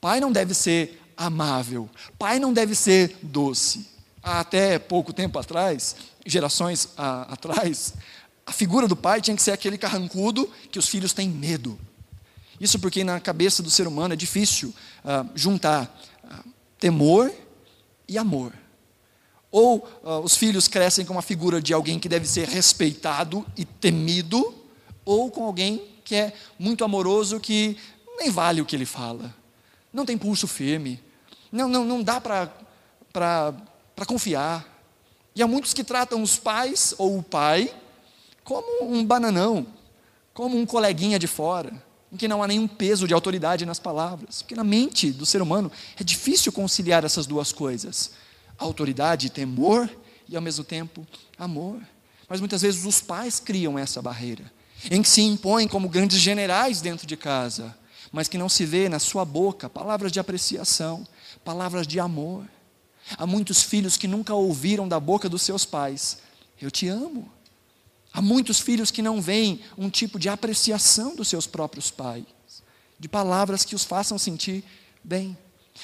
Pai não deve ser amável, pai não deve ser doce. Até pouco tempo atrás, gerações a, atrás, a figura do pai tinha que ser aquele carrancudo que os filhos têm medo. Isso porque na cabeça do ser humano é difícil uh, juntar uh, temor e amor. Ou uh, os filhos crescem com uma figura de alguém que deve ser respeitado e temido, ou com alguém que é muito amoroso, que nem vale o que ele fala, não tem pulso firme, não, não, não dá para confiar. E há muitos que tratam os pais ou o pai como um bananão, como um coleguinha de fora em que não há nenhum peso de autoridade nas palavras. Porque na mente do ser humano é difícil conciliar essas duas coisas: autoridade temor, e ao mesmo tempo amor. Mas muitas vezes os pais criam essa barreira, em que se impõem como grandes generais dentro de casa, mas que não se vê na sua boca palavras de apreciação, palavras de amor. Há muitos filhos que nunca ouviram da boca dos seus pais: Eu te amo. Há muitos filhos que não veem um tipo de apreciação dos seus próprios pais, de palavras que os façam sentir bem.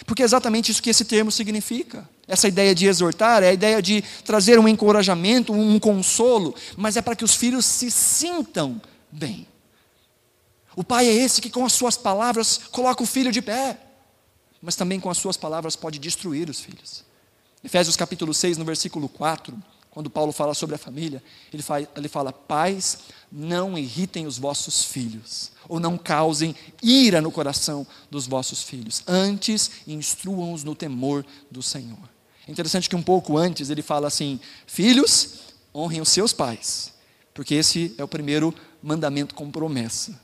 Porque é exatamente isso que esse termo significa. Essa ideia de exortar é a ideia de trazer um encorajamento, um consolo, mas é para que os filhos se sintam bem. O pai é esse que, com as suas palavras, coloca o filho de pé, mas também com as suas palavras pode destruir os filhos. Efésios capítulo 6, no versículo 4, quando Paulo fala sobre a família, ele fala, ele fala: Pais, não irritem os vossos filhos, ou não causem ira no coração dos vossos filhos, antes instruam-os no temor do Senhor. É interessante que um pouco antes ele fala assim: Filhos, honrem os seus pais, porque esse é o primeiro mandamento com promessa.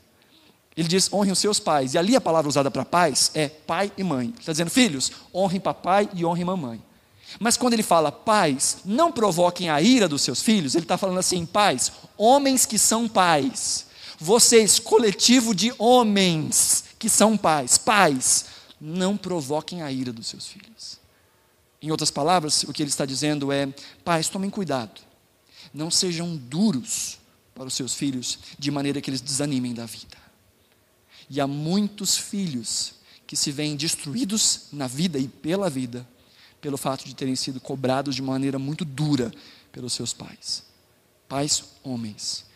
Ele diz: honrem os seus pais, e ali a palavra usada para pais é pai e mãe. Ele está dizendo: Filhos, honrem papai e honrem mamãe. Mas quando ele fala, pais, não provoquem a ira dos seus filhos, ele está falando assim, pais, homens que são pais, vocês, coletivo de homens que são pais, pais, não provoquem a ira dos seus filhos. Em outras palavras, o que ele está dizendo é: pais, tomem cuidado, não sejam duros para os seus filhos, de maneira que eles desanimem da vida. E há muitos filhos que se veem destruídos na vida e pela vida pelo fato de terem sido cobrados de maneira muito dura pelos seus pais. Pais homens.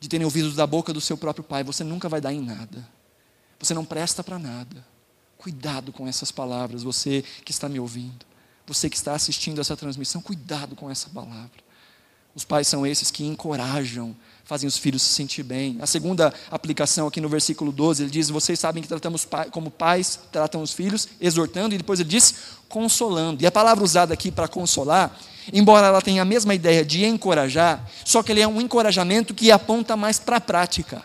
De terem ouvido da boca do seu próprio pai: você nunca vai dar em nada. Você não presta para nada. Cuidado com essas palavras, você que está me ouvindo. Você que está assistindo essa transmissão, cuidado com essa palavra. Os pais são esses que encorajam, fazem os filhos se sentir bem. A segunda aplicação aqui no versículo 12, ele diz: Vocês sabem que tratamos como pais tratam os filhos, exortando, e depois ele diz: consolando. E a palavra usada aqui para consolar, embora ela tenha a mesma ideia de encorajar, só que ele é um encorajamento que aponta mais para a prática.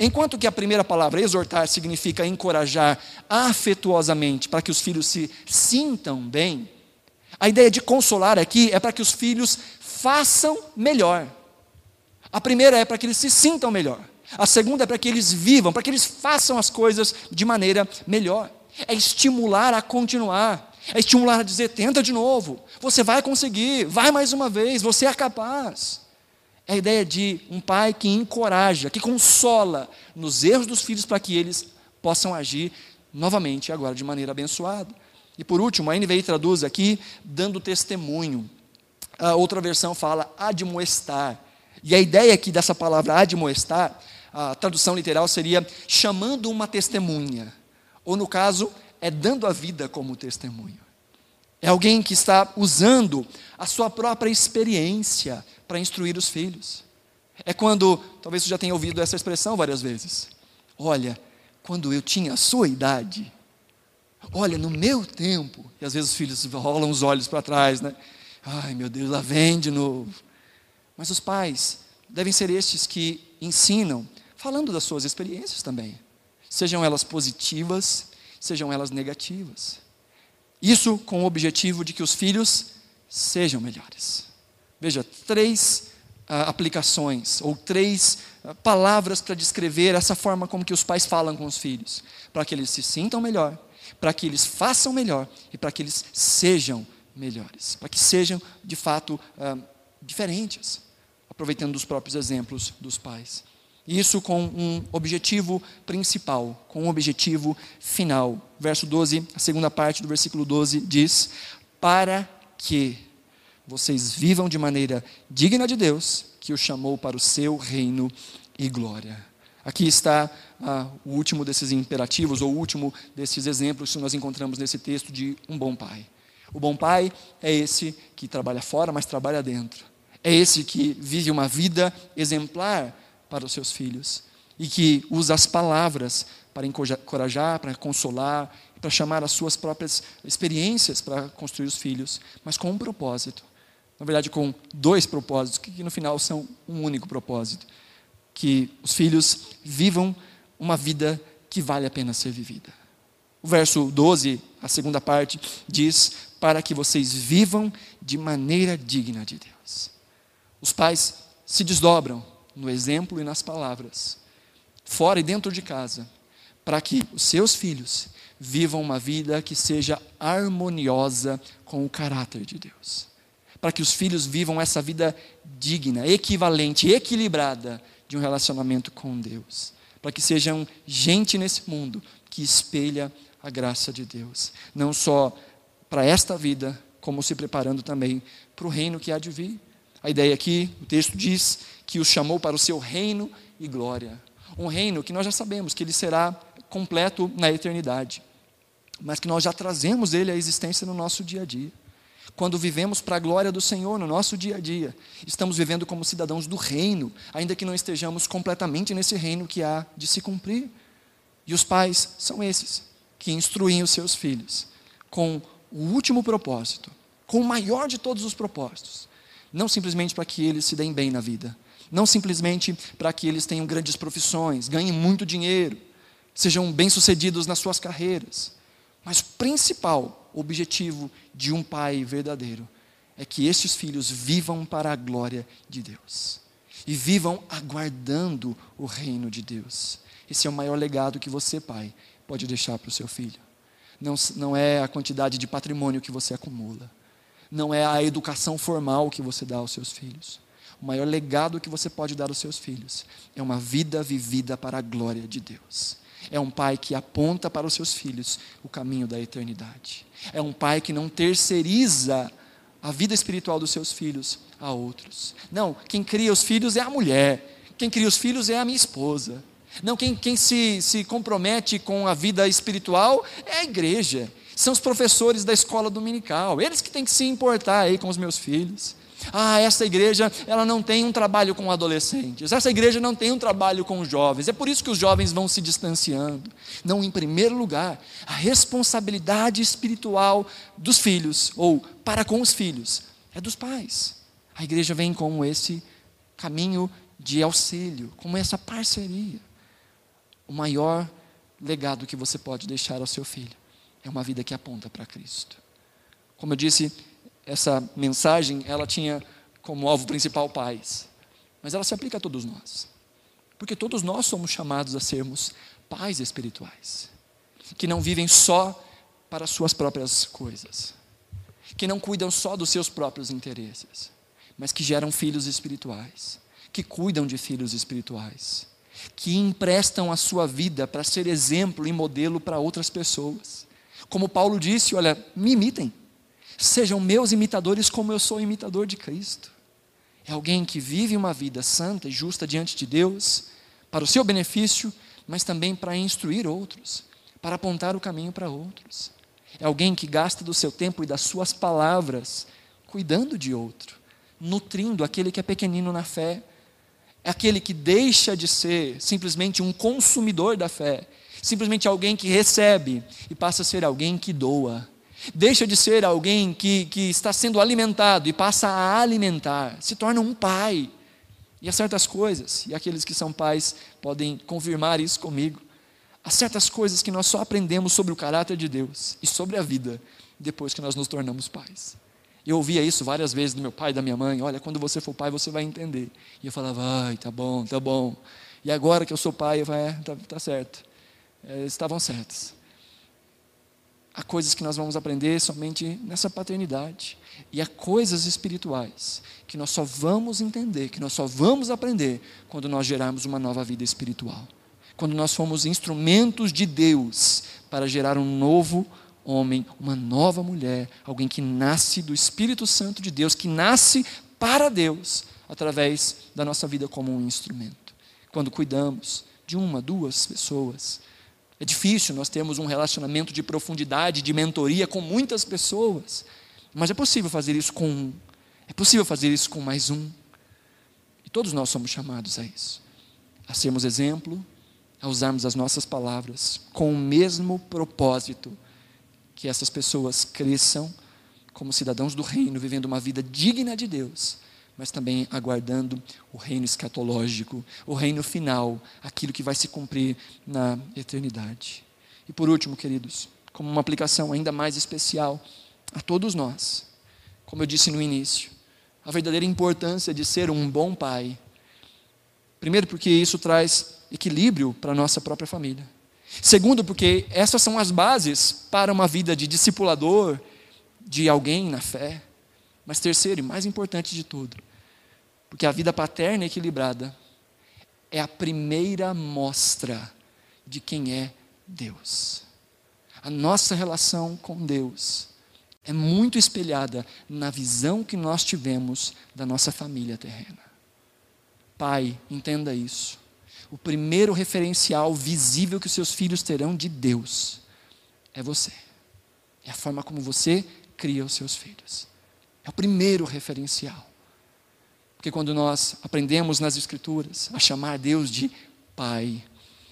Enquanto que a primeira palavra, exortar, significa encorajar afetuosamente para que os filhos se sintam bem, a ideia de consolar aqui é para que os filhos façam melhor. A primeira é para que eles se sintam melhor. A segunda é para que eles vivam, para que eles façam as coisas de maneira melhor. É estimular a continuar. É estimular a dizer: tenta de novo, você vai conseguir, vai mais uma vez, você é capaz. É a ideia de um pai que encoraja, que consola nos erros dos filhos para que eles possam agir novamente, agora de maneira abençoada. E por último, a NVI traduz aqui, dando testemunho. A outra versão fala admoestar. E a ideia aqui dessa palavra admoestar, a tradução literal seria chamando uma testemunha. Ou no caso, é dando a vida como testemunho. É alguém que está usando a sua própria experiência para instruir os filhos. É quando, talvez você já tenha ouvido essa expressão várias vezes. Olha, quando eu tinha a sua idade, olha, no meu tempo, e às vezes os filhos rolam os olhos para trás, né? Ai meu Deus, lá vem de novo. Mas os pais devem ser estes que ensinam, falando das suas experiências também, sejam elas positivas, sejam elas negativas. Isso com o objetivo de que os filhos sejam melhores. Veja, três ah, aplicações ou três ah, palavras para descrever essa forma como que os pais falam com os filhos, para que eles se sintam melhor, para que eles façam melhor e para que eles sejam melhores, para que sejam de fato ah, diferentes, aproveitando dos próprios exemplos dos pais. Isso com um objetivo principal, com um objetivo final. Verso 12, a segunda parte do versículo 12 diz: Para que vocês vivam de maneira digna de Deus, que o chamou para o seu reino e glória. Aqui está ah, o último desses imperativos, ou o último desses exemplos que nós encontramos nesse texto de um bom pai. O bom pai é esse que trabalha fora, mas trabalha dentro. É esse que vive uma vida exemplar para os seus filhos e que usa as palavras para encorajar, para consolar, para chamar as suas próprias experiências para construir os filhos, mas com um propósito. Na verdade, com dois propósitos, que no final são um único propósito: que os filhos vivam uma vida que vale a pena ser vivida. O verso 12, a segunda parte, diz: Para que vocês vivam de maneira digna de Deus. Os pais se desdobram no exemplo e nas palavras, fora e dentro de casa, para que os seus filhos vivam uma vida que seja harmoniosa com o caráter de Deus. Para que os filhos vivam essa vida digna, equivalente, equilibrada de um relacionamento com Deus. Para que sejam gente nesse mundo que espelha a graça de Deus. Não só para esta vida, como se preparando também para o reino que há de vir. A ideia aqui, o texto diz que os chamou para o seu reino e glória. Um reino que nós já sabemos que ele será completo na eternidade, mas que nós já trazemos ele à existência no nosso dia a dia. Quando vivemos para a glória do Senhor no nosso dia a dia, estamos vivendo como cidadãos do reino, ainda que não estejamos completamente nesse reino que há de se cumprir. E os pais são esses que instruem os seus filhos com o último propósito, com o maior de todos os propósitos, não simplesmente para que eles se deem bem na vida, não simplesmente para que eles tenham grandes profissões, ganhem muito dinheiro, sejam bem-sucedidos nas suas carreiras, mas o principal objetivo de um pai verdadeiro é que estes filhos vivam para a glória de Deus e vivam aguardando o reino de Deus. Esse é o maior legado que você, pai, pode deixar para o seu filho. Não, não é a quantidade de patrimônio que você acumula não é a educação formal que você dá aos seus filhos. O maior legado que você pode dar aos seus filhos é uma vida vivida para a glória de Deus. É um pai que aponta para os seus filhos o caminho da eternidade. É um pai que não terceiriza a vida espiritual dos seus filhos a outros. Não, quem cria os filhos é a mulher. Quem cria os filhos é a minha esposa. Não, quem, quem se, se compromete com a vida espiritual é a igreja. São os professores da escola dominical, eles que têm que se importar aí com os meus filhos. Ah, essa igreja, ela não tem um trabalho com adolescentes. Essa igreja não tem um trabalho com jovens. É por isso que os jovens vão se distanciando. Não, em primeiro lugar, a responsabilidade espiritual dos filhos ou para com os filhos é dos pais. A igreja vem com esse caminho de auxílio, como essa parceria. O maior legado que você pode deixar ao seu filho é uma vida que aponta para Cristo. Como eu disse, essa mensagem, ela tinha como alvo principal pais, mas ela se aplica a todos nós. Porque todos nós somos chamados a sermos pais espirituais, que não vivem só para as suas próprias coisas, que não cuidam só dos seus próprios interesses, mas que geram filhos espirituais, que cuidam de filhos espirituais, que emprestam a sua vida para ser exemplo e modelo para outras pessoas. Como Paulo disse, olha, me imitem. Sejam meus imitadores como eu sou imitador de Cristo. É alguém que vive uma vida santa e justa diante de Deus, para o seu benefício, mas também para instruir outros, para apontar o caminho para outros. É alguém que gasta do seu tempo e das suas palavras cuidando de outro, nutrindo aquele que é pequenino na fé. É aquele que deixa de ser simplesmente um consumidor da fé, simplesmente alguém que recebe e passa a ser alguém que doa deixa de ser alguém que, que está sendo alimentado e passa a alimentar, se torna um pai. E há certas coisas, e aqueles que são pais podem confirmar isso comigo, há certas coisas que nós só aprendemos sobre o caráter de Deus e sobre a vida depois que nós nos tornamos pais. Eu ouvia isso várias vezes do meu pai e da minha mãe: olha, quando você for pai, você vai entender. E eu falava: ai, tá bom, tá bom. E agora que eu sou pai, eu falei: é, tá, tá certo. É, estavam certos há coisas que nós vamos aprender somente nessa paternidade. E há coisas espirituais que nós só vamos entender, que nós só vamos aprender quando nós gerarmos uma nova vida espiritual. Quando nós formos instrumentos de Deus para gerar um novo homem, uma nova mulher, alguém que nasce do Espírito Santo de Deus, que nasce para Deus através da nossa vida como um instrumento. Quando cuidamos de uma, duas pessoas, é difícil nós termos um relacionamento de profundidade, de mentoria com muitas pessoas, mas é possível fazer isso com um, é possível fazer isso com mais um. E todos nós somos chamados a isso, a sermos exemplo, a usarmos as nossas palavras com o mesmo propósito que essas pessoas cresçam como cidadãos do reino, vivendo uma vida digna de Deus mas também aguardando o reino escatológico, o reino final, aquilo que vai se cumprir na eternidade. E por último, queridos, como uma aplicação ainda mais especial a todos nós, como eu disse no início, a verdadeira importância de ser um bom pai. Primeiro, porque isso traz equilíbrio para a nossa própria família. Segundo, porque essas são as bases para uma vida de discipulador, de alguém na fé. Mas terceiro e mais importante de tudo, porque a vida paterna equilibrada é a primeira mostra de quem é Deus. A nossa relação com Deus é muito espelhada na visão que nós tivemos da nossa família terrena. Pai, entenda isso. O primeiro referencial visível que os seus filhos terão de Deus é você. É a forma como você cria os seus filhos. É o primeiro referencial. Porque quando nós aprendemos nas Escrituras a chamar Deus de Pai,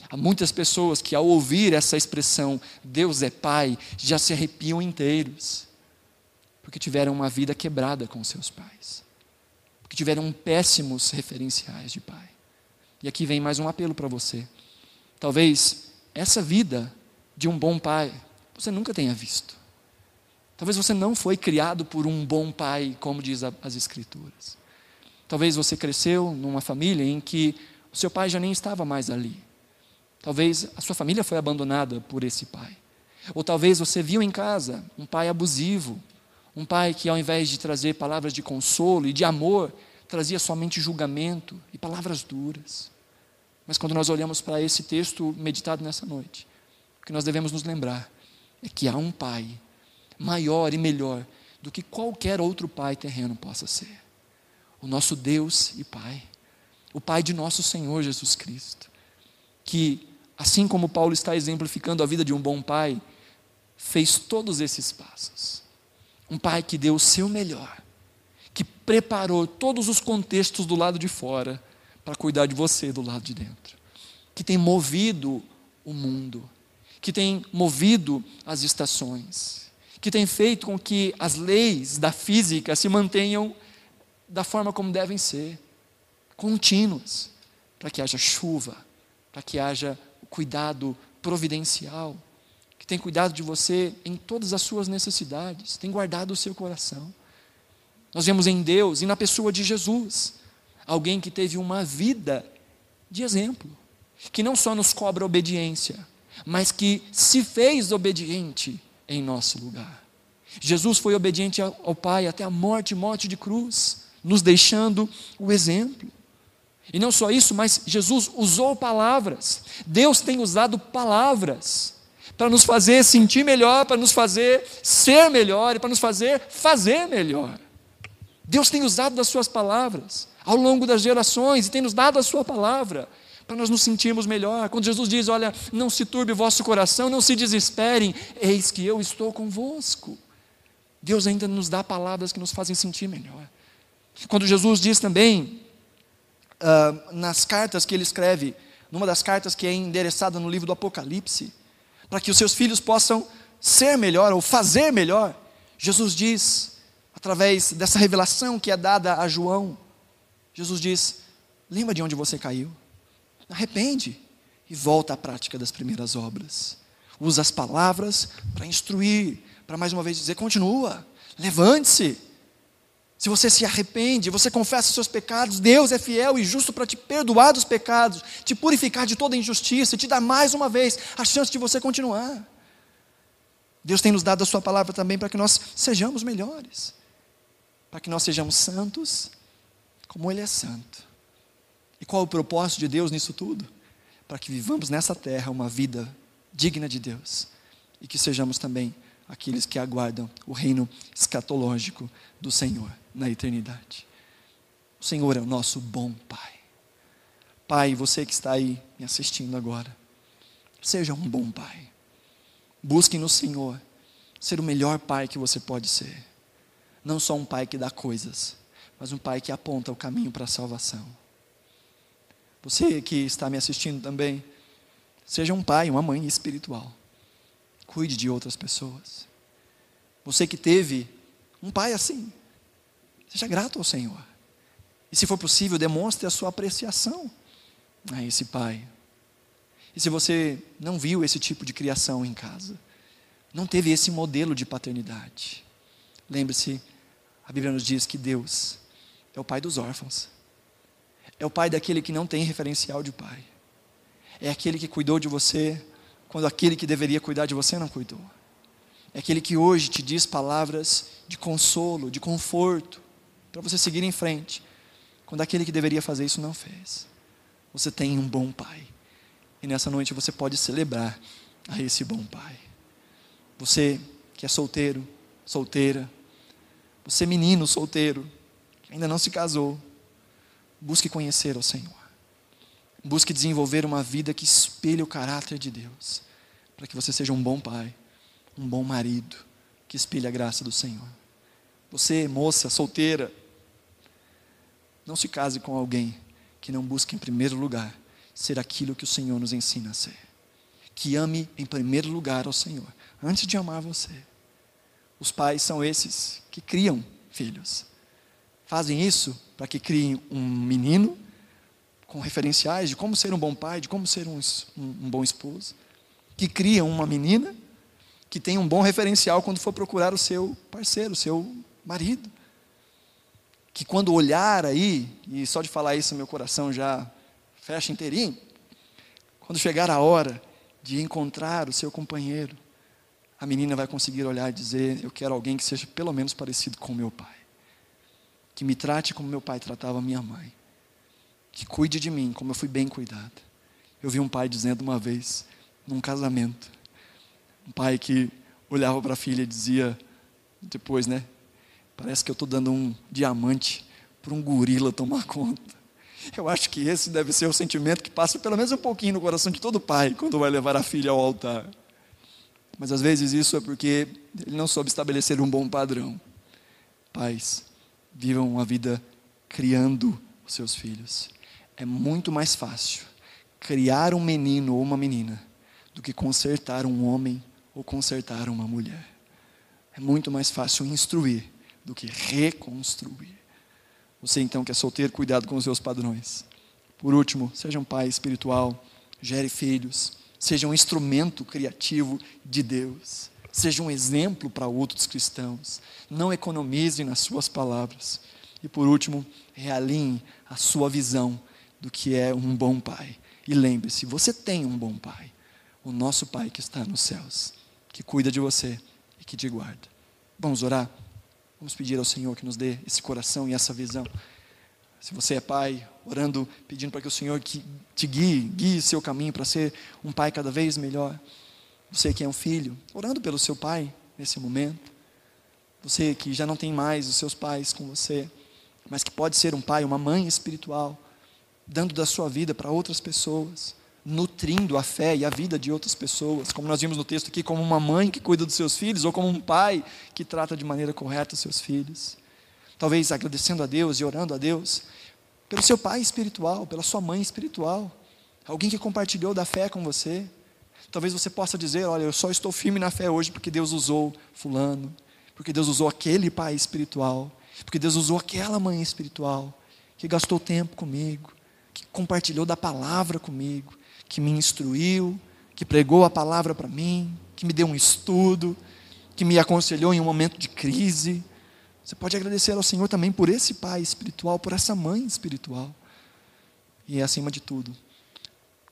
há muitas pessoas que ao ouvir essa expressão, Deus é Pai, já se arrepiam inteiros, porque tiveram uma vida quebrada com seus pais, porque tiveram péssimos referenciais de Pai. E aqui vem mais um apelo para você. Talvez essa vida de um bom pai você nunca tenha visto. Talvez você não foi criado por um bom pai, como diz as Escrituras. Talvez você cresceu numa família em que o seu pai já nem estava mais ali. Talvez a sua família foi abandonada por esse pai. Ou talvez você viu em casa um pai abusivo, um pai que ao invés de trazer palavras de consolo e de amor, trazia somente julgamento e palavras duras. Mas quando nós olhamos para esse texto meditado nessa noite, o que nós devemos nos lembrar é que há um pai maior e melhor do que qualquer outro pai terreno possa ser. O nosso Deus e Pai, o Pai de nosso Senhor Jesus Cristo, que, assim como Paulo está exemplificando a vida de um bom pai, fez todos esses passos. Um pai que deu o seu melhor, que preparou todos os contextos do lado de fora para cuidar de você do lado de dentro, que tem movido o mundo, que tem movido as estações, que tem feito com que as leis da física se mantenham da forma como devem ser, contínuas, para que haja chuva, para que haja cuidado providencial, que tem cuidado de você em todas as suas necessidades, tem guardado o seu coração. Nós vemos em Deus e na pessoa de Jesus, alguém que teve uma vida de exemplo, que não só nos cobra obediência, mas que se fez obediente em nosso lugar. Jesus foi obediente ao Pai até a morte morte de cruz, nos deixando o exemplo. E não só isso, mas Jesus usou palavras. Deus tem usado palavras para nos fazer sentir melhor, para nos fazer ser melhor e para nos fazer fazer melhor. Deus tem usado das suas palavras ao longo das gerações e tem nos dado a sua palavra para nós nos sentirmos melhor. Quando Jesus diz: Olha, não se turbe o vosso coração, não se desesperem, eis que eu estou convosco. Deus ainda nos dá palavras que nos fazem sentir melhor. Quando Jesus diz também, uh, nas cartas que ele escreve, numa das cartas que é endereçada no livro do Apocalipse, para que os seus filhos possam ser melhor ou fazer melhor, Jesus diz, através dessa revelação que é dada a João, Jesus diz: lembra de onde você caiu? Arrepende e volta à prática das primeiras obras. Usa as palavras para instruir, para mais uma vez dizer: continua, levante-se. Se você se arrepende, você confessa os seus pecados, Deus é fiel e justo para te perdoar dos pecados, te purificar de toda injustiça e te dar mais uma vez a chance de você continuar. Deus tem nos dado a Sua palavra também para que nós sejamos melhores, para que nós sejamos santos, como Ele é santo. E qual o propósito de Deus nisso tudo? Para que vivamos nessa terra uma vida digna de Deus e que sejamos também aqueles que aguardam o reino escatológico do Senhor na eternidade. O Senhor é o nosso bom Pai. Pai, você que está aí me assistindo agora, seja um bom Pai. Busque no Senhor ser o melhor Pai que você pode ser. Não só um Pai que dá coisas, mas um Pai que aponta o caminho para a salvação. Você que está me assistindo também, seja um pai, uma mãe espiritual. Cuide de outras pessoas. Você que teve um pai assim, seja grato ao Senhor. E se for possível, demonstre a sua apreciação a esse pai. E se você não viu esse tipo de criação em casa, não teve esse modelo de paternidade, lembre-se, a Bíblia nos diz que Deus é o pai dos órfãos, é o pai daquele que não tem referencial de pai, é aquele que cuidou de você quando aquele que deveria cuidar de você não cuidou. É aquele que hoje te diz palavras de consolo, de conforto, para você seguir em frente, quando aquele que deveria fazer isso não fez. Você tem um bom pai. E nessa noite você pode celebrar a esse bom pai. Você que é solteiro, solteira, você menino solteiro, que ainda não se casou, busque conhecer o Senhor. Busque desenvolver uma vida que espelhe o caráter de Deus, para que você seja um bom pai, um bom marido, que espelhe a graça do Senhor. Você, moça, solteira, não se case com alguém que não busque em primeiro lugar ser aquilo que o Senhor nos ensina a ser. Que ame em primeiro lugar ao Senhor, antes de amar você. Os pais são esses que criam filhos. Fazem isso para que criem um menino com referenciais de como ser um bom pai, de como ser um, um, um bom esposo, que criam uma menina que tem um bom referencial quando for procurar o seu parceiro, o seu marido. Que quando olhar aí, e só de falar isso meu coração já fecha inteirinho, quando chegar a hora de encontrar o seu companheiro, a menina vai conseguir olhar e dizer: Eu quero alguém que seja pelo menos parecido com meu pai, que me trate como meu pai tratava minha mãe que cuide de mim como eu fui bem cuidado. Eu vi um pai dizendo uma vez, num casamento, um pai que olhava para a filha e dizia, depois, né? Parece que eu estou dando um diamante para um gorila tomar conta. Eu acho que esse deve ser o sentimento que passa pelo menos um pouquinho no coração de todo pai quando vai levar a filha ao altar. Mas às vezes isso é porque ele não soube estabelecer um bom padrão. Pais, vivam uma vida criando os seus filhos é muito mais fácil criar um menino ou uma menina do que consertar um homem ou consertar uma mulher. É muito mais fácil instruir do que reconstruir. Você então que é solteiro, cuidado com os seus padrões. Por último, seja um pai espiritual, gere filhos, seja um instrumento criativo de Deus, seja um exemplo para outros cristãos. Não economize nas suas palavras. E por último, realinhe a sua visão do que é um bom pai. E lembre-se, você tem um bom pai, o nosso pai que está nos céus, que cuida de você e que te guarda. Vamos orar? Vamos pedir ao Senhor que nos dê esse coração e essa visão. Se você é pai, orando, pedindo para que o Senhor te guie, guie seu caminho para ser um pai cada vez melhor. Você que é um filho, orando pelo seu pai nesse momento. Você que já não tem mais os seus pais com você, mas que pode ser um pai, uma mãe espiritual, dando da sua vida para outras pessoas, nutrindo a fé e a vida de outras pessoas, como nós vimos no texto aqui, como uma mãe que cuida dos seus filhos, ou como um pai que trata de maneira correta os seus filhos. Talvez agradecendo a Deus e orando a Deus pelo seu pai espiritual, pela sua mãe espiritual, alguém que compartilhou da fé com você. Talvez você possa dizer: Olha, eu só estou firme na fé hoje porque Deus usou Fulano, porque Deus usou aquele pai espiritual, porque Deus usou aquela mãe espiritual, que gastou tempo comigo, que compartilhou da palavra comigo, que me instruiu, que pregou a palavra para mim, que me deu um estudo, que me aconselhou em um momento de crise. Você pode agradecer ao Senhor também por esse pai espiritual, por essa mãe espiritual. E acima de tudo,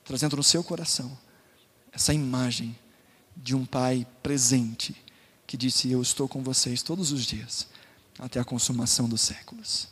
trazendo no seu coração essa imagem de um pai presente que disse: Eu estou com vocês todos os dias, até a consumação dos séculos.